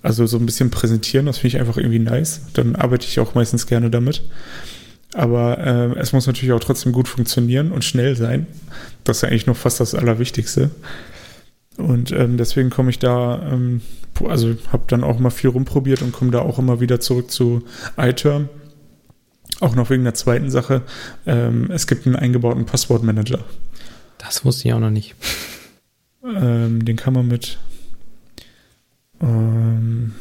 also so ein bisschen präsentieren, das finde ich einfach irgendwie nice. Dann arbeite ich auch meistens gerne damit. Aber äh, es muss natürlich auch trotzdem gut funktionieren und schnell sein. Das ist ja eigentlich noch fast das Allerwichtigste. Und ähm, deswegen komme ich da, ähm, also habe dann auch mal viel rumprobiert und komme da auch immer wieder zurück zu iTerm. Auch noch wegen der zweiten Sache. Ähm, es gibt einen eingebauten Passwortmanager. Das wusste ich auch noch nicht. Ähm, den kann man mit ähm,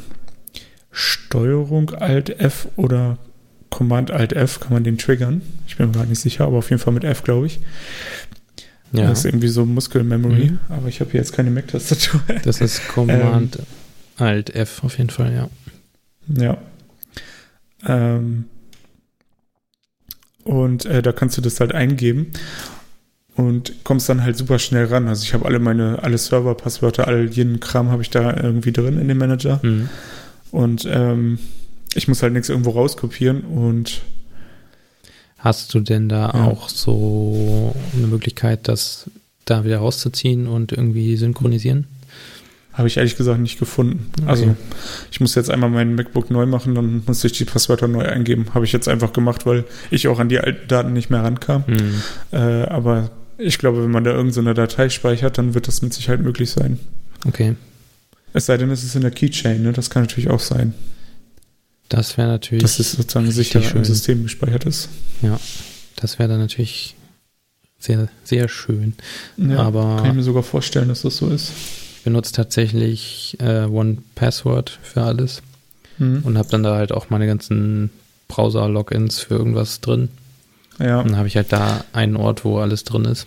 Steuerung Alt F oder Command Alt F kann man den triggern. Ich bin mir gar nicht sicher, aber auf jeden Fall mit F, glaube ich. Ja. Das ist irgendwie so Muskelmemory, mhm. aber ich habe hier jetzt keine Mac-Tastatur. Das ist Command ähm, Alt F auf jeden Fall, ja. Ja. Ähm, und äh, da kannst du das halt eingeben und kommst dann halt super schnell ran. Also ich habe alle meine, alle Server-Passwörter, all jeden Kram habe ich da irgendwie drin in dem Manager. Mhm. Und ähm, ich muss halt nichts irgendwo rauskopieren und Hast du denn da ja. auch so eine Möglichkeit, das da wieder rauszuziehen und irgendwie synchronisieren? Habe ich ehrlich gesagt nicht gefunden. Okay. Also ich muss jetzt einmal meinen MacBook neu machen, dann muss ich die Passwörter neu eingeben. Habe ich jetzt einfach gemacht, weil ich auch an die alten Daten nicht mehr rankam. Mhm. Äh, aber ich glaube, wenn man da irgendeine so Datei speichert, dann wird das mit Sicherheit möglich sein. Okay. Es sei denn, es ist in der Keychain, ne? Das kann natürlich auch sein. Das wäre natürlich. Dass es sozusagen sicher schön. im System gespeichert ist. Ja, das wäre dann natürlich sehr, sehr schön. Ja, Aber kann ich mir sogar vorstellen, dass das so ist. Ich benutze tatsächlich äh, One Password für alles mhm. und habe dann da halt auch meine ganzen Browser-Logins für irgendwas drin. Ja. Und dann habe ich halt da einen Ort, wo alles drin ist.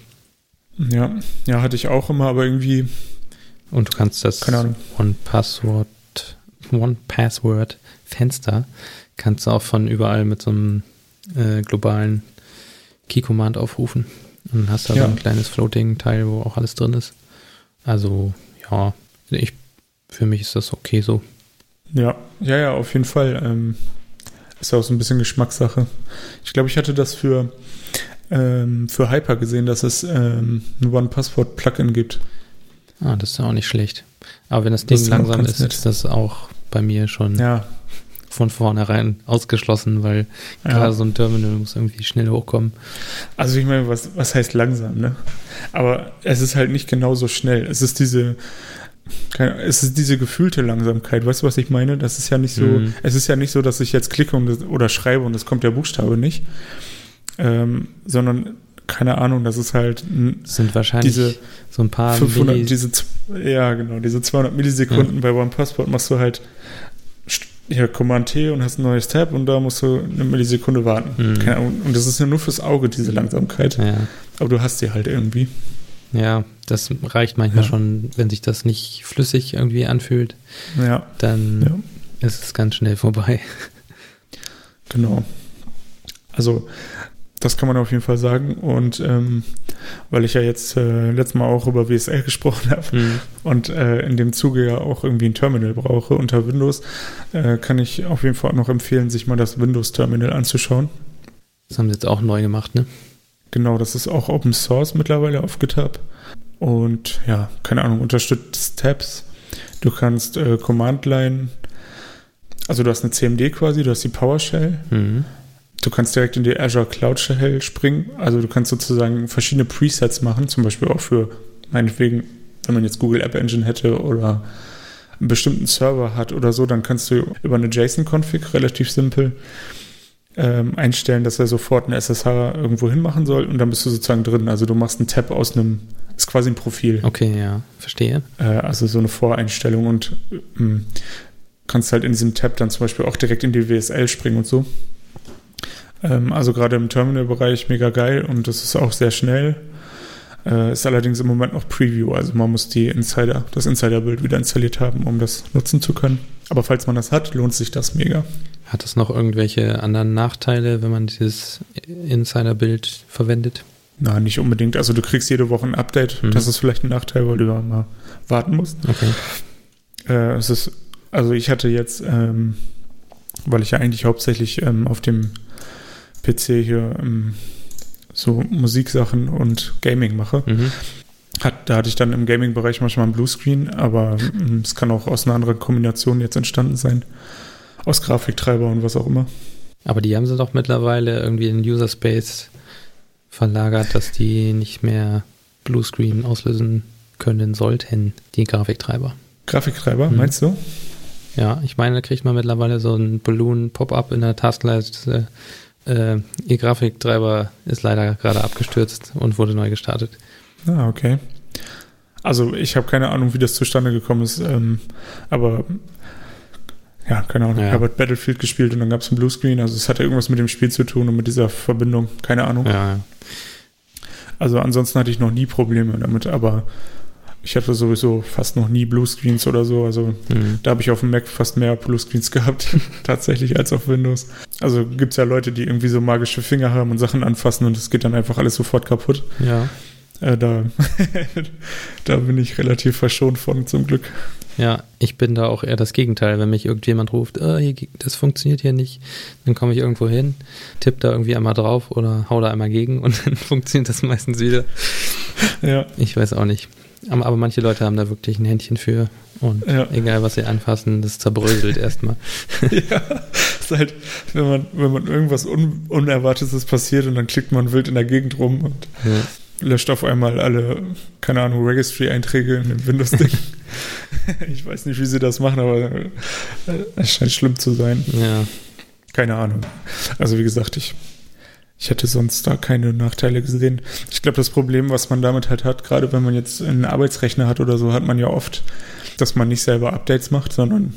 Ja, ja, hatte ich auch immer, aber irgendwie. Und du kannst das One Password, One Password Fenster kannst du auch von überall mit so einem äh, globalen Key-Command aufrufen. Und dann hast du ja. so ein kleines Floating-Teil, wo auch alles drin ist. Also, ja, ich, für mich ist das okay so. Ja, ja, ja, auf jeden Fall. Ähm, ist ja auch so ein bisschen Geschmackssache. Ich glaube, ich hatte das für, ähm, für Hyper gesehen, dass es ähm, ein One-Password-Plugin gibt. Ah, das ist ja auch nicht schlecht. Aber wenn das Ding das langsam ist, nett. ist das auch bei mir schon ja von vornherein ausgeschlossen, weil ja. gerade so ein Terminal muss irgendwie schnell hochkommen. Also ich meine, was, was heißt langsam, ne? Aber es ist halt nicht genauso schnell. Es ist diese, es ist diese gefühlte Langsamkeit. Weißt du, was ich meine? Das ist ja nicht so, mhm. es ist ja nicht so, dass ich jetzt klicke und, oder schreibe und es kommt der Buchstabe nicht. Ähm, sondern keine Ahnung, das ist halt das sind wahrscheinlich diese so ein paar 500, diese ja genau, diese 200 Millisekunden ja. bei One Passport machst du halt ja, Command T und hast ein neues Tab und da musst du eine Millisekunde warten. Mhm. Und das ist ja nur fürs Auge, diese Langsamkeit. Ja. Aber du hast sie halt irgendwie. Ja, das reicht manchmal ja. schon, wenn sich das nicht flüssig irgendwie anfühlt. Ja. Dann ja. ist es ganz schnell vorbei. Genau. Also das kann man auf jeden Fall sagen. Und ähm, weil ich ja jetzt äh, letztes Mal auch über WSL gesprochen habe mhm. und äh, in dem Zuge ja auch irgendwie ein Terminal brauche unter Windows, äh, kann ich auf jeden Fall auch noch empfehlen, sich mal das Windows-Terminal anzuschauen. Das haben sie jetzt auch neu gemacht, ne? Genau, das ist auch Open Source mittlerweile auf GitHub. Und ja, keine Ahnung, unterstützt Tabs. Du kannst äh, Command-Line, also du hast eine CMD quasi, du hast die PowerShell. Mhm. Du kannst direkt in die Azure Cloud Shell springen. Also du kannst sozusagen verschiedene Presets machen, zum Beispiel auch für, meinetwegen, wenn man jetzt Google App Engine hätte oder einen bestimmten Server hat oder so, dann kannst du über eine JSON-Config relativ simpel ähm, einstellen, dass er sofort eine SSH irgendwo hinmachen soll und dann bist du sozusagen drin. Also du machst einen Tab aus einem, ist quasi ein Profil. Okay, ja, verstehe. Äh, also so eine Voreinstellung und ähm, kannst halt in diesem Tab dann zum Beispiel auch direkt in die WSL springen und so. Ähm, also gerade im Terminal-Bereich mega geil und das ist auch sehr schnell. Äh, ist allerdings im Moment noch Preview, also man muss die Insider, das Insider-Bild wieder installiert haben, um das nutzen zu können. Aber falls man das hat, lohnt sich das mega. Hat es noch irgendwelche anderen Nachteile, wenn man dieses Insider-Bild verwendet? Na, nicht unbedingt. Also du kriegst jede Woche ein Update. Mhm. Das ist vielleicht ein Nachteil, weil du da mal warten musst. Okay. Äh, es ist, also ich hatte jetzt, ähm, weil ich ja eigentlich hauptsächlich ähm, auf dem PC hier ähm, so Musiksachen und Gaming mache, Mhm. hat, da hatte ich dann im Gaming-Bereich manchmal einen Bluescreen, aber ähm, es kann auch aus einer anderen Kombination jetzt entstanden sein. Aus Grafiktreiber und was auch immer. Aber die haben sie doch mittlerweile irgendwie in User Space verlagert, dass die nicht mehr Bluescreen auslösen können sollten, die Grafiktreiber. Grafiktreiber, Mhm. meinst du? Ja, ich meine, da kriegt man mittlerweile so ein Balloon-Pop-up in der Taskleiste. Äh, ihr Grafiktreiber ist leider gerade abgestürzt und wurde neu gestartet. Ah, okay. Also ich habe keine Ahnung, wie das zustande gekommen ist, ähm, aber ja, keine Ahnung. Ja. Ich habe halt Battlefield gespielt und dann gab es einen Bluescreen. Also es hatte irgendwas mit dem Spiel zu tun und mit dieser Verbindung. Keine Ahnung. Ja, Also ansonsten hatte ich noch nie Probleme damit, aber ich hatte sowieso fast noch nie Bluescreens oder so. Also mhm. da habe ich auf dem Mac fast mehr Bluescreens gehabt, tatsächlich, als auf Windows. Also gibt es ja Leute, die irgendwie so magische Finger haben und Sachen anfassen und es geht dann einfach alles sofort kaputt. ja. Äh, da, da bin ich relativ verschont von, zum Glück. Ja, ich bin da auch eher das Gegenteil. Wenn mich irgendjemand ruft, äh, hier, das funktioniert hier nicht, dann komme ich irgendwo hin, tippe da irgendwie einmal drauf oder hau da einmal gegen und dann funktioniert das meistens wieder. Ja, Ich weiß auch nicht. Aber, aber manche Leute haben da wirklich ein Händchen für und Ja. egal was sie anfassen, das zerbröselt erstmal. ja. Ist halt, wenn man, wenn man irgendwas Un Unerwartetes passiert und dann klickt man wild in der Gegend rum und Ja. Löscht auf einmal alle, keine Ahnung, Registry-Einträge in dem Windows-Ding. ich weiß nicht, wie sie das machen, aber äh, es scheint schlimm zu sein. ja. Keine Ahnung. Also wie gesagt, ich, ich hätte sonst da keine Nachteile gesehen. Ich glaube, das Problem, was man damit halt hat, gerade wenn man jetzt einen Arbeitsrechner hat oder so, hat man ja oft, dass man nicht selber Updates macht, sondern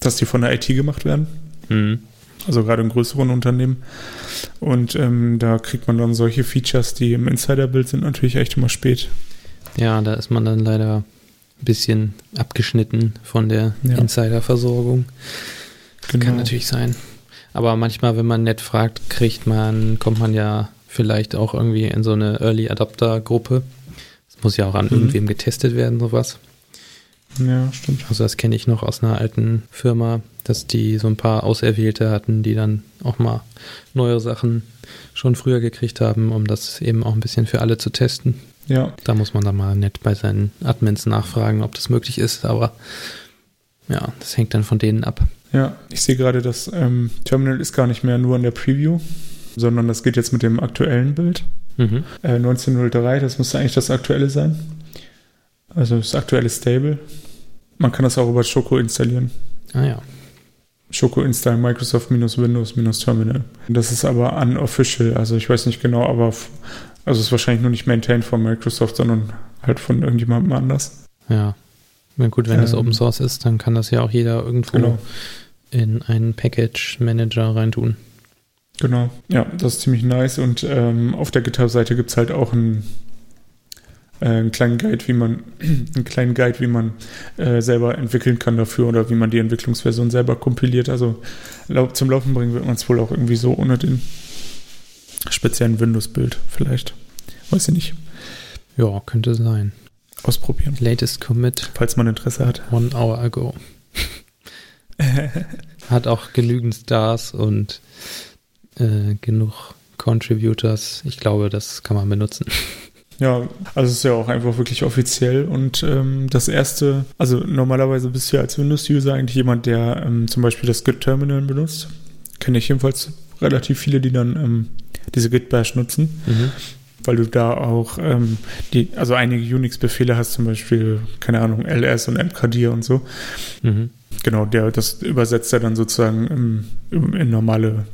dass die von der IT gemacht werden. Mhm. Also gerade in größeren Unternehmen. Und ähm, da kriegt man dann solche Features, die im Insider-Bild sind, natürlich echt immer spät. ja, da ist man dann leider ein bisschen abgeschnitten von der Ja. Insider-Versorgung. Genau. Kann natürlich sein. Aber manchmal, wenn man nett fragt, kriegt man, kommt man ja vielleicht auch irgendwie in so eine Early Adopter Gruppe. Das muss ja auch an Mhm. irgendwem getestet werden, sowas. Ja, stimmt. Also das kenne ich noch aus einer alten Firma, dass die so ein paar Auserwählte hatten, die dann auch mal neue Sachen schon früher gekriegt haben, um das eben auch ein bisschen für alle zu testen. Ja, Da muss man dann mal nett bei seinen Admins nachfragen, ob das möglich ist, aber ja, das hängt dann von denen ab. ja. Ich sehe gerade, das ähm, Terminal ist gar nicht mehr nur in der Preview, sondern das geht jetzt mit dem aktuellen Bild. Mhm. Äh, 1903, das müsste eigentlich das aktuelle sein. Also das aktuelle Stable. Man kann das auch über Choco installieren. Ah ja. Choco install Microsoft minus Windows minus Terminal. Das ist aber unofficial, also ich weiß nicht genau, aber also es ist wahrscheinlich nur nicht maintained von Microsoft, sondern halt von irgendjemandem anders. Ja. Na gut, wenn es Ähm, Open Source ist, dann kann das ja auch jeder irgendwo Genau. in einen Package Manager reintun. Genau. Ja, das ist ziemlich nice und ähm, auf der GitHub-Seite gibt es halt auch äh, einen kleinen Guide, wie man einen kleinen Guide, wie man äh, selber entwickeln kann dafür oder wie man die Entwicklungsversion selber kompiliert. Also zum Laufen bringen wird man es wohl auch irgendwie so ohne den speziellen Windows-Bild vielleicht. Weiß ich nicht. Ja, könnte sein. Ausprobieren, Latest Commit falls man Interesse hat. one hour ago. Hat auch genügend Stars und äh, genug Contributors. Ich glaube, das kann man benutzen. Ja, also es ist ja auch einfach wirklich offiziell und ähm, das erste, also normalerweise bist du ja als Windows-User eigentlich jemand, der ähm, zum Beispiel das Git-Terminal benutzt. Kenne ich jedenfalls relativ viele, die dann ähm, diese Git-Bash nutzen. Mhm. Weil du da auch ähm, die, also einige Unix-Befehle hast, zum Beispiel, keine Ahnung, ls und mkdir und so. Mhm. Genau, der, das übersetzt er dann sozusagen im, in normale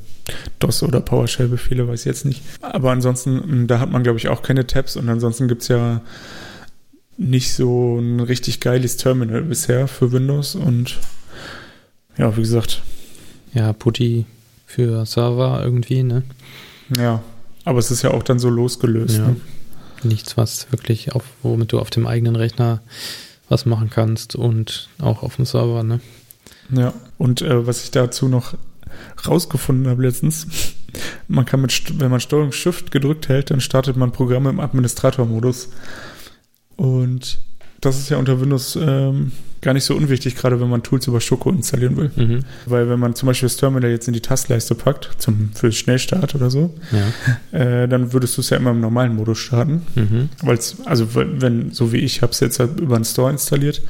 DOS oder PowerShell-Befehle, weiß ich jetzt nicht. Aber ansonsten, hm, da hat man, glaube ich, auch keine Tabs und ansonsten gibt es ja nicht so ein richtig geiles Terminal bisher für Windows und ja, wie gesagt. Ja, Putty für Server irgendwie, ne? Ja, aber es ist ja auch dann so losgelöst. Ja. Ne? Nichts, was wirklich auf, womit du auf dem eigenen Rechner was machen kannst und auch auf dem Server, ne? Ja, und äh, was ich dazu noch rausgefunden habe letztens, man kann mit, wenn man Steuerung Shift gedrückt hält, dann startet man Programme im Administrator-Modus. Und das ist ja unter Windows ähm, gar nicht so unwichtig, gerade wenn man Tools über Schoko installieren will. Mhm. Weil wenn man zum Beispiel das Terminal jetzt in die Tastleiste packt, zum, für Schnellstart oder so, ja. äh, dann würdest du es ja immer im normalen Modus starten. Mhm. Weil es, also wenn, so wie ich, habe es jetzt halt über den Store installiert,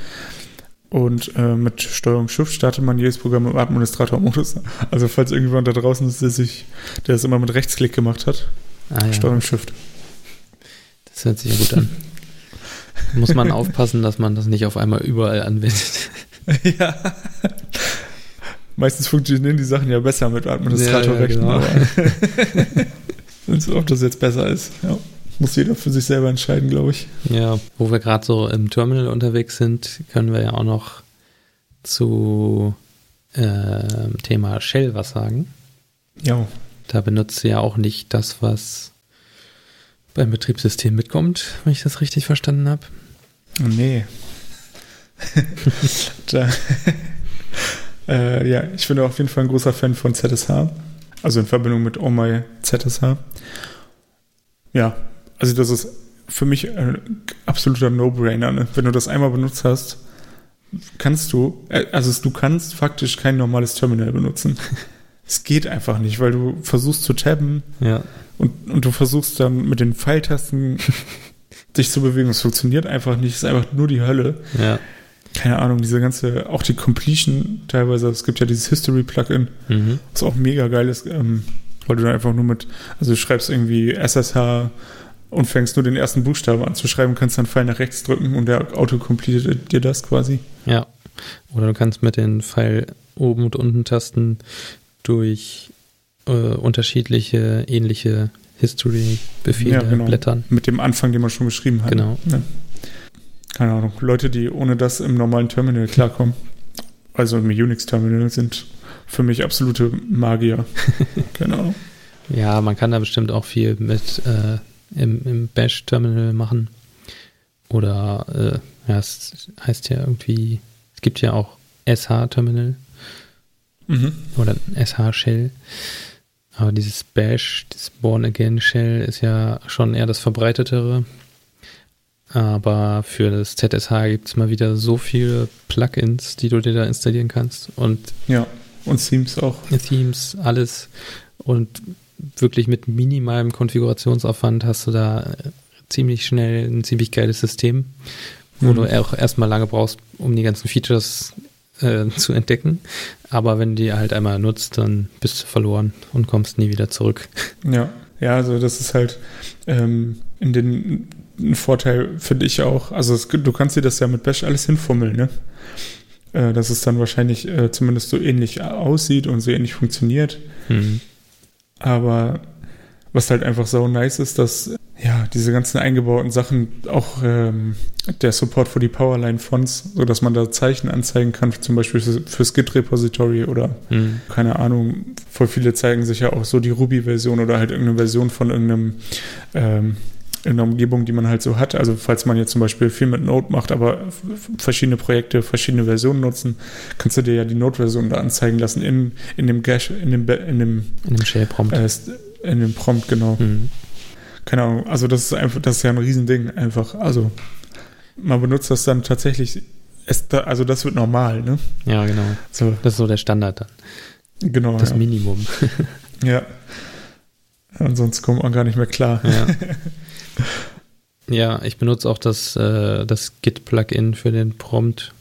und äh, mit Steuerung Shift startet man jedes Programm im Administrator-Modus. Also falls irgendjemand da draußen ist, der sich, der es immer mit Rechtsklick gemacht hat. Ah, ja. Steuerung Shift. Das hört sich ja gut an. Muss man aufpassen, dass man das nicht auf einmal überall anwendet. ja. Meistens funktionieren die Sachen ja besser mit Administrator-Rechten. Ja, ja, genau. ob das jetzt besser ist. Ja. Muss jeder für sich selber entscheiden, glaube ich. Ja, wo wir gerade so im Terminal unterwegs sind, können wir ja auch noch zu äh, Thema Shell was sagen. Ja. Da benutzt du ja auch nicht das, was beim Betriebssystem mitkommt, wenn ich das richtig verstanden habe. Oh, nee. da, äh, ja, ich bin auf jeden Fall ein großer Fan von ZSH. Also in Verbindung mit Oh My ZSH. Ja, also das ist für mich ein absoluter No-Brainer. Ne? Wenn du das einmal benutzt hast, kannst du, äh, also du kannst faktisch kein normales Terminal benutzen. es geht einfach nicht, weil du versuchst zu tabben ja. und, und du versuchst dann mit den Pfeiltasten dich zu bewegen. Es funktioniert einfach nicht. Es ist einfach nur die Hölle. Ja. Keine Ahnung, diese ganze, auch die Completion teilweise, es gibt ja dieses History-Plugin, mhm. was auch mega geil ist, ähm, weil du dann einfach nur mit, also du schreibst irgendwie SSH und fängst nur den ersten Buchstaben an zu schreiben, kannst dann Pfeil nach rechts drücken und der autocompletet dir das quasi. Ja. Oder du kannst mit den Pfeil oben und unten Tasten durch äh, unterschiedliche ähnliche History-Befehle ja, genau. blättern. Mit dem Anfang, den man schon geschrieben hat. Genau. Ja. Keine Ahnung. Leute, die ohne das im normalen Terminal klarkommen, also im Unix-Terminal, sind für mich absolute Magier. genau. Ja, man kann da bestimmt auch viel mit äh, im, im Bash-Terminal machen. Oder, äh, ja, es heißt ja irgendwie, es gibt ja auch SH-Terminal mhm. oder SH-Shell. Aber dieses Bash, dieses Born Again Shell ist ja schon eher das verbreitetere. Aber für das ZSH gibt es mal wieder so viele Plugins, die du dir da installieren kannst. Und ja, und Themes auch. Themes, alles. Und wirklich mit minimalem Konfigurationsaufwand hast du da äh, ziemlich schnell ein ziemlich geiles System, wo mhm. du auch erstmal lange brauchst, um die ganzen Features äh, zu entdecken. Aber wenn du die halt einmal nutzt, dann bist du verloren und kommst nie wieder zurück. Ja, ja, also das ist halt ähm, in den ein Vorteil finde ich auch. Also es, du kannst dir das ja mit Bash alles hinfummeln, ne? Äh, dass es dann wahrscheinlich äh, zumindest so ähnlich aussieht und so ähnlich funktioniert. Mhm. Aber was halt einfach so nice ist, dass ja diese ganzen eingebauten Sachen auch ähm, der Support für die Powerline-Fonts, sodass man da Zeichen anzeigen kann, zum Beispiel fürs Git-Repository oder mhm. keine Ahnung. Voll viele zeigen sich ja auch so die Ruby-Version oder halt irgendeine Version von irgendeinem ähm, in der Umgebung, die man halt so hat. Also falls man jetzt zum Beispiel viel mit Node macht, aber verschiedene Projekte, verschiedene Versionen nutzen, kannst du dir ja die Node-Version da anzeigen lassen in, in dem Gash, in dem in dem, in dem Shell-Prompt. Äh, in dem Prompt, genau. Mhm. Keine Ahnung, also das ist einfach, das ist ja ein Riesending einfach. Also man benutzt das dann tatsächlich, es, also das wird normal, ne? Ja, genau. So. Das ist so der Standard dann. Genau. Das ja. Minimum. ja. Ansonsten kommt man gar nicht mehr klar. Ja, ja ich benutze auch das, äh, das Git-Plugin für den Prompt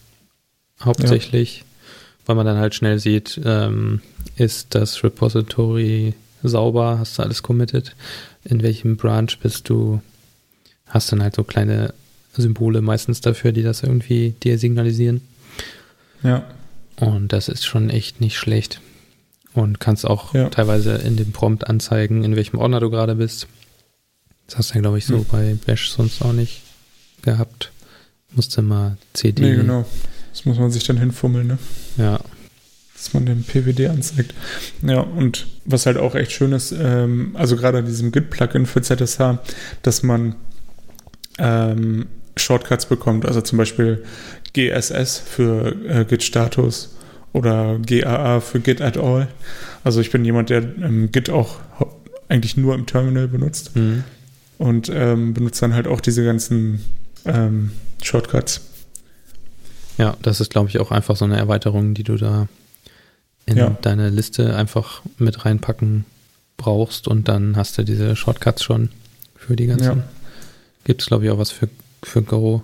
hauptsächlich, ja. weil man dann halt schnell sieht, ähm, ist das Repository sauber, hast du alles committed, in welchem Branch bist du, hast dann halt so kleine Symbole meistens dafür, die das irgendwie dir signalisieren. Ja. Und das ist schon echt nicht schlecht. Und kannst auch ja. teilweise in dem Prompt anzeigen, in welchem Ordner du gerade bist. Das hast du ja, glaube ich, so hm. bei Bash sonst auch nicht gehabt. Musste mal CD. Nee, genau. Das muss man sich dann hinfummeln, ne? Ja. Dass man den PWD anzeigt. Ja, und was halt auch echt schön ist, ähm, also gerade an diesem Git-Plugin für ZSH, dass man ähm, Shortcuts bekommt. Also zum Beispiel GSS für äh, Git-Status oder GAA für Git at all. Also ich bin jemand, der ähm, Git auch eigentlich nur im Terminal benutzt mhm. Und ähm, benutzt dann halt auch diese ganzen ähm, Shortcuts. Ja, das ist, glaube ich, auch einfach so eine Erweiterung, die du da in ja. deine Liste einfach mit reinpacken brauchst und dann hast du diese Shortcuts schon für die ganzen. Ja. Gibt es, glaube ich, auch was für, für Go.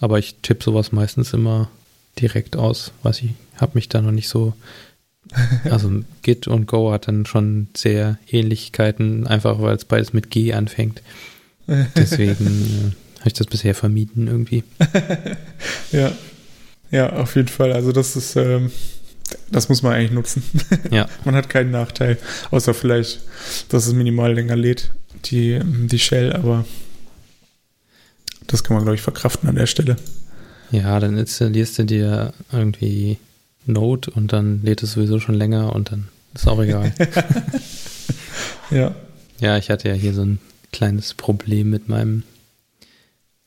Aber ich tippe sowas meistens immer direkt aus, was ich habe mich da noch nicht so. Also Git und Go hat dann schon sehr Ähnlichkeiten, einfach weil es beides mit G anfängt. Deswegen äh, habe ich das bisher vermieden irgendwie. ja. Ja, auf jeden Fall. Also das ist, ähm, das muss man eigentlich nutzen. Ja. man hat keinen Nachteil, außer vielleicht, dass es minimal länger lädt, die, die Shell, aber das kann man, glaube ich, verkraften an der Stelle. Ja, dann installierst du dir irgendwie Node und dann lädt es sowieso schon länger und dann ist auch egal. ja. Ja, ich hatte ja hier so ein kleines Problem mit meinem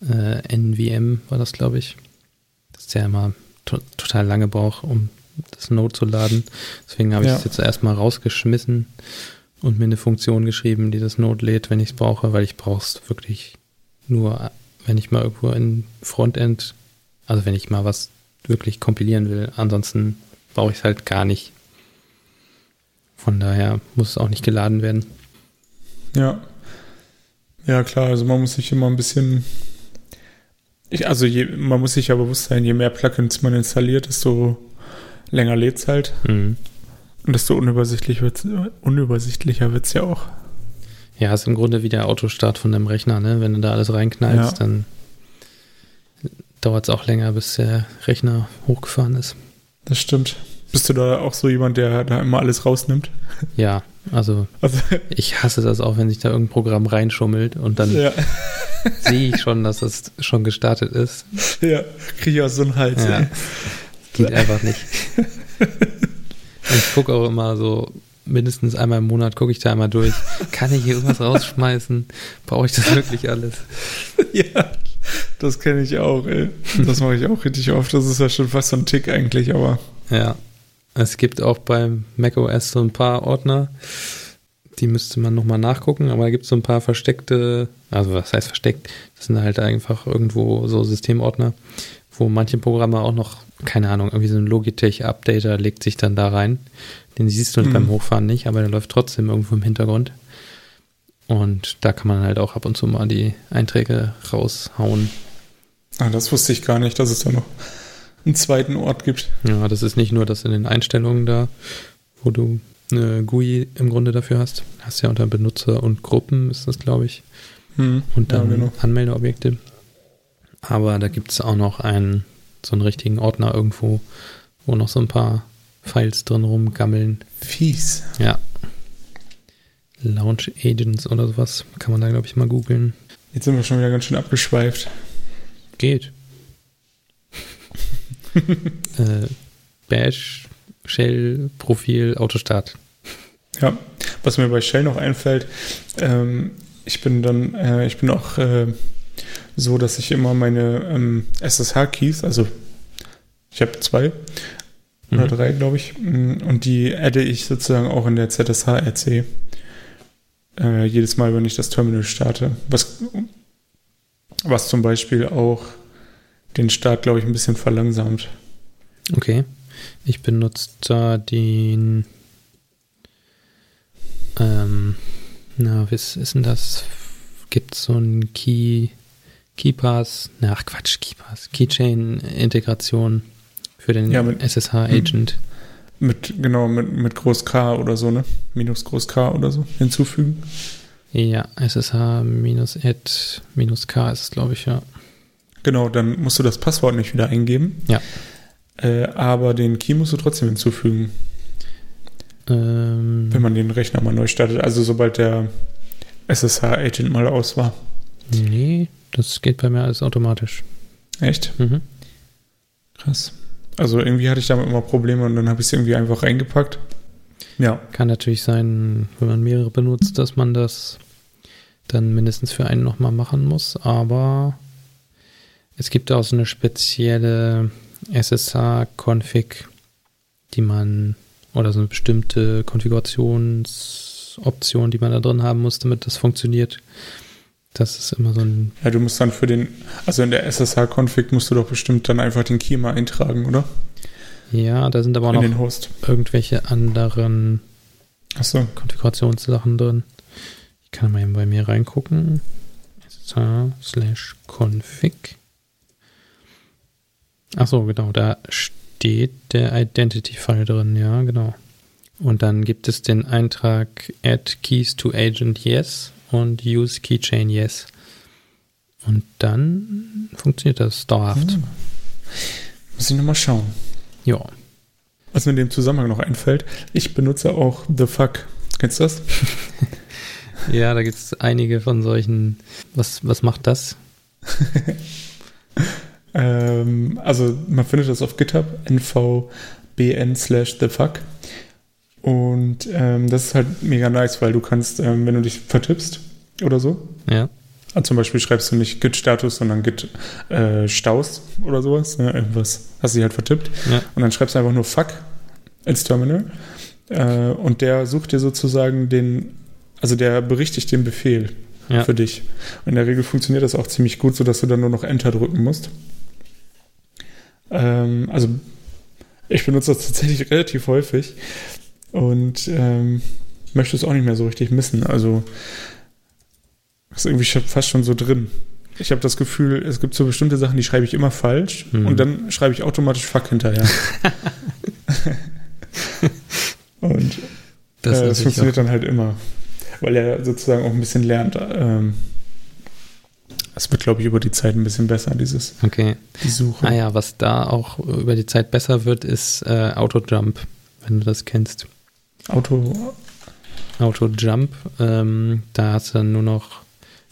äh, NVM, war das, glaube ich. Das ist ja immer to total lange braucht, um das Node zu laden. Deswegen habe ich es jetzt erstmal rausgeschmissen und mir eine Funktion geschrieben, die das Node lädt, wenn ich es brauche, weil ich brauche es wirklich nur, wenn ich mal irgendwo in Frontend also wenn ich mal was wirklich kompilieren will. Ansonsten brauche ich es halt gar nicht. Von daher muss es auch nicht geladen werden. Ja. Ja, klar, also man muss sich immer ein bisschen. Ich, also je, man muss sich ja bewusst sein, je mehr Plugins man installiert, desto länger lädt es halt. Mhm. Und desto unübersichtlich wird's, unübersichtlicher wird es ja auch. Ja, ist im Grunde wie der Autostart von deinem Rechner, ne? Wenn du da alles reinknallst, ja. dann dauert es auch länger, bis der Rechner hochgefahren ist. Das stimmt. Bist du da auch so jemand, der da immer alles rausnimmt? Ja, also, also ich hasse das auch, wenn sich da irgendein Programm reinschummelt und dann ja. sehe ich schon, dass das schon gestartet ist. Ja, kriege ich aus so einem Hals. Ja. Geht einfach nicht. ich gucke auch immer so, mindestens einmal im Monat gucke ich da einmal durch. Kann ich hier irgendwas rausschmeißen? Brauche ich das wirklich alles? Ja. Das kenne ich auch, ey. Das mache ich auch richtig oft. Das ist ja schon fast so ein Tick eigentlich, aber. Ja. Es gibt auch beim macOS so ein paar Ordner, die müsste man nochmal nachgucken, aber da gibt es so ein paar versteckte, also was heißt versteckt? Das sind halt einfach irgendwo so Systemordner, wo manche Programme auch noch, keine Ahnung, irgendwie so ein Logitech-Updater legt sich dann da rein. Den siehst du mhm. beim Hochfahren nicht, aber der läuft trotzdem irgendwo im Hintergrund. Und da kann man halt auch ab und zu mal die Einträge raushauen. Ah, das wusste ich gar nicht, dass es da noch einen zweiten Ort gibt. Ja, das ist nicht nur das in den Einstellungen da, wo du eine GUI im Grunde dafür hast. Hast ja unter Benutzer und Gruppen ist das, glaube ich. Hm, und dann ja, genau. Anmeldeobjekte. Aber da gibt es auch noch einen, so einen richtigen Ordner irgendwo, wo noch so ein paar Files drin rumgammeln. Fies. Ja, Launch Agents oder sowas. Kann man da, glaube ich, mal googeln. Jetzt sind wir schon wieder ganz schön abgeschweift. Geht. äh, Bash, Shell, Profil, Autostart. Ja, was mir bei Shell noch einfällt, ähm, ich bin dann, äh, ich bin auch äh, so, dass ich immer meine ähm, SSH-Keys, also ich habe zwei mhm. oder drei, glaube ich, mm, und die adde ich sozusagen auch in der ZSH-RC äh, jedes Mal, wenn ich das Terminal starte. Was, was zum Beispiel auch den Start, glaube ich, ein bisschen verlangsamt. Okay. Ich benutze da den, ähm, Na, was ist denn das? Gibt es so ein Key, KeyPass, na, ach Quatsch, KeyPass, Keychain-Integration für den Ja, SSH-Agent. Mit, genau, mit, mit Groß K oder so, ne? Minus Groß K oder so hinzufügen. Ja, SSH-Add-K ist es, glaube ich, ja. Genau, dann musst du das Passwort nicht wieder eingeben. Ja. Äh, aber den Key musst du trotzdem hinzufügen, Ähm, wenn man den Rechner mal neu startet. Also sobald der SSH-Agent mal aus war. nee, das geht bei mir alles automatisch. Echt? Mhm. Krass. Also irgendwie hatte ich damit immer Probleme und dann habe ich es irgendwie einfach reingepackt. Ja. Kann natürlich sein, wenn man mehrere benutzt, dass man das dann mindestens für einen nochmal machen muss, aber es gibt auch so eine spezielle SSH-Config, die man, oder so eine bestimmte Konfigurationsoption, die man da drin haben muss, damit das funktioniert. Das ist immer so ein, Ja, du musst dann für den, also in der SSH-Config musst du doch bestimmt dann einfach den Key mal eintragen, oder? ja, da sind aber auch in noch irgendwelche anderen Achso. Konfigurationssachen drin. Ich kann mal eben bei mir reingucken. SSH slash config. Achso, genau, da steht der Identity-File drin, ja, genau. Und dann gibt es den Eintrag add keys to agent yes und use keychain yes. Und dann funktioniert das dauerhaft. Hm. Muss ich nochmal schauen. Ja. Was mir in dem Zusammenhang noch einfällt, ich benutze auch The Fuck. Kennst du das? Ja, da gibt es einige von solchen. Was, was macht das? Ähm, also man findet das auf GitHub, nvbn slash the fuck. Und ähm, das ist halt mega nice, weil du kannst, ähm, wenn du dich vertippst oder so, Ja. also zum Beispiel schreibst du nicht git Status, sondern git äh, Staus oder sowas, ne, irgendwas hast du dich halt vertippt. Ja. Und dann schreibst du einfach nur fuck ins Terminal. Äh, und der sucht dir sozusagen den, also der berichtigt den Befehl Ja. für dich. Und in der Regel funktioniert das auch ziemlich gut, sodass du dann nur noch Enter drücken musst. Ähm, also ich benutze das tatsächlich relativ häufig und ähm, möchte es auch nicht mehr so richtig missen. Also ist irgendwie fast schon so drin. Ich habe das Gefühl, es gibt so bestimmte Sachen, die schreibe ich immer falsch Mhm. und dann schreibe ich automatisch Fuck hinterher. und Das, äh, das funktioniert dann halt immer, weil er sozusagen auch ein bisschen lernt. Ähm, es wird, glaube ich, über die Zeit ein bisschen besser, dieses, auch, okay. die Suche. Ah ja, was da auch über die Zeit besser wird, ist äh, Auto-Jump, wenn du das kennst. Auto, Auto-Jump, ähm, da hast du dann nur noch,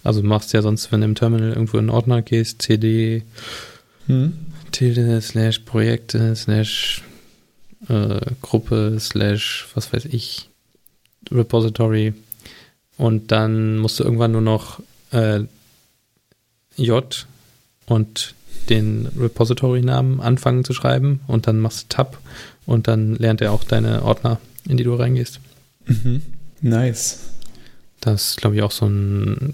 also du machst ja sonst, wenn du im Terminal irgendwo in den Ordner gehst, CD, hm? Tilde, slash Projekte, slash äh, Gruppe, slash was weiß ich, Repository. Und dann musst du irgendwann nur noch äh, J und den Repository-Namen anfangen zu schreiben und dann machst du Tab und dann lernt er auch deine Ordner, in die du reingehst. Mhm. Nice. Das ist, glaube ich, auch so ein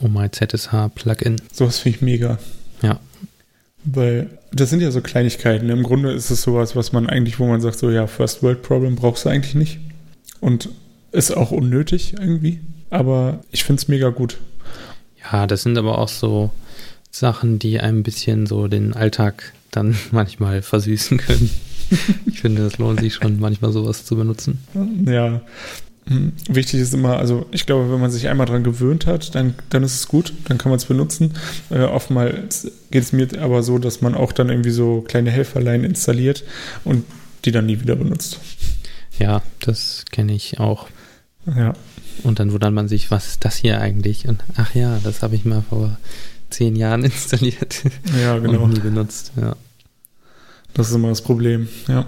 Oh My ZSH-Plugin. Sowas finde ich mega. Ja. Weil das sind ja so Kleinigkeiten. Im Grunde ist es sowas, was man eigentlich, wo man sagt, so ja, First World Problem brauchst du eigentlich nicht. Und ist auch unnötig irgendwie. Aber ich finde es mega gut. Ja, das sind aber auch so Sachen, die ein bisschen so den Alltag dann manchmal versüßen können. Ich finde, das lohnt sich schon, manchmal sowas zu benutzen. Ja. Hm, Wichtig ist immer, also ich glaube, wenn man sich einmal dran gewöhnt hat, dann, dann ist es gut, dann kann man es benutzen. Äh, oftmals geht es mir aber so, dass man auch dann irgendwie so kleine Helferlein installiert und die dann nie wieder benutzt. Ja, das kenne ich auch. Ja. Und dann wundert man sich, was ist das hier eigentlich? Und ach ja, das habe ich mal vor zehn Jahren installiert Ja, genau. und nie benutzt. Ja. Das ist immer das Problem. Ja.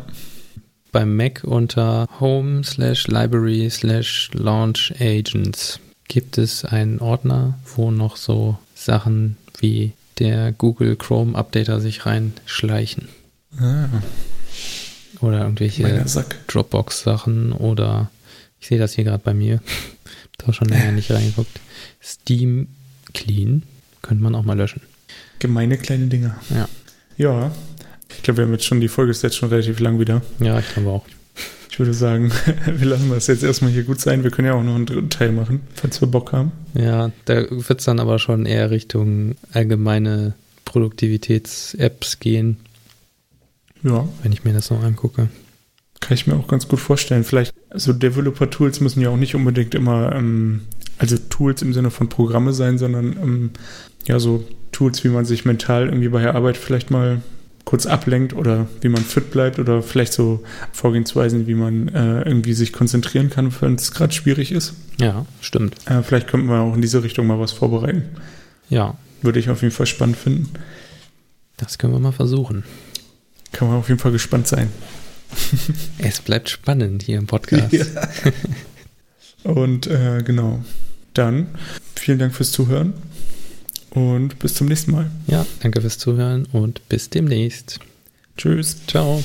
Beim Mac unter Home slash Library slash Launch Agents gibt es einen Ordner, wo noch so Sachen wie der Google Chrome Updater sich reinschleichen. Ah, Oder irgendwelche. Dropbox-Sachen oder ich sehe das hier gerade bei mir. da schon länger nicht reingeguckt. Steam Clean könnte man auch mal löschen. Gemeine kleine Dinger. Ja. Ja. Ich glaube, wir haben jetzt schon, die Folge ist jetzt schon relativ lang wieder. Ja, ich glaube auch. ich würde sagen, wir lassen das jetzt erstmal hier gut sein. Wir können ja auch noch einen dritten Teil machen, falls wir Bock haben. Ja, da wird es dann aber schon eher Richtung allgemeine Produktivitäts-Apps gehen. Ja. Wenn ich mir das so angucke. Kann ich mir auch ganz gut vorstellen. Vielleicht, also Developer-Tools müssen ja auch nicht unbedingt immer, ähm, also Tools im Sinne von Programme sein, sondern ähm, ja, so Tools, wie man sich mental irgendwie bei der Arbeit vielleicht mal kurz ablenkt oder wie man fit bleibt oder vielleicht so Vorgehensweisen, wie man äh, irgendwie sich konzentrieren kann, wenn es gerade schwierig ist. Ja, stimmt. Äh, vielleicht könnten wir auch in diese Richtung mal was vorbereiten. Ja. Würde ich auf jeden Fall spannend finden. Das können wir mal versuchen. Kann man auf jeden Fall gespannt sein. es bleibt spannend hier im Podcast. Ja. Und äh, genau. Dann vielen Dank fürs Zuhören und bis zum nächsten Mal. Ja, danke fürs Zuhören und bis demnächst. Tschüss. Ciao.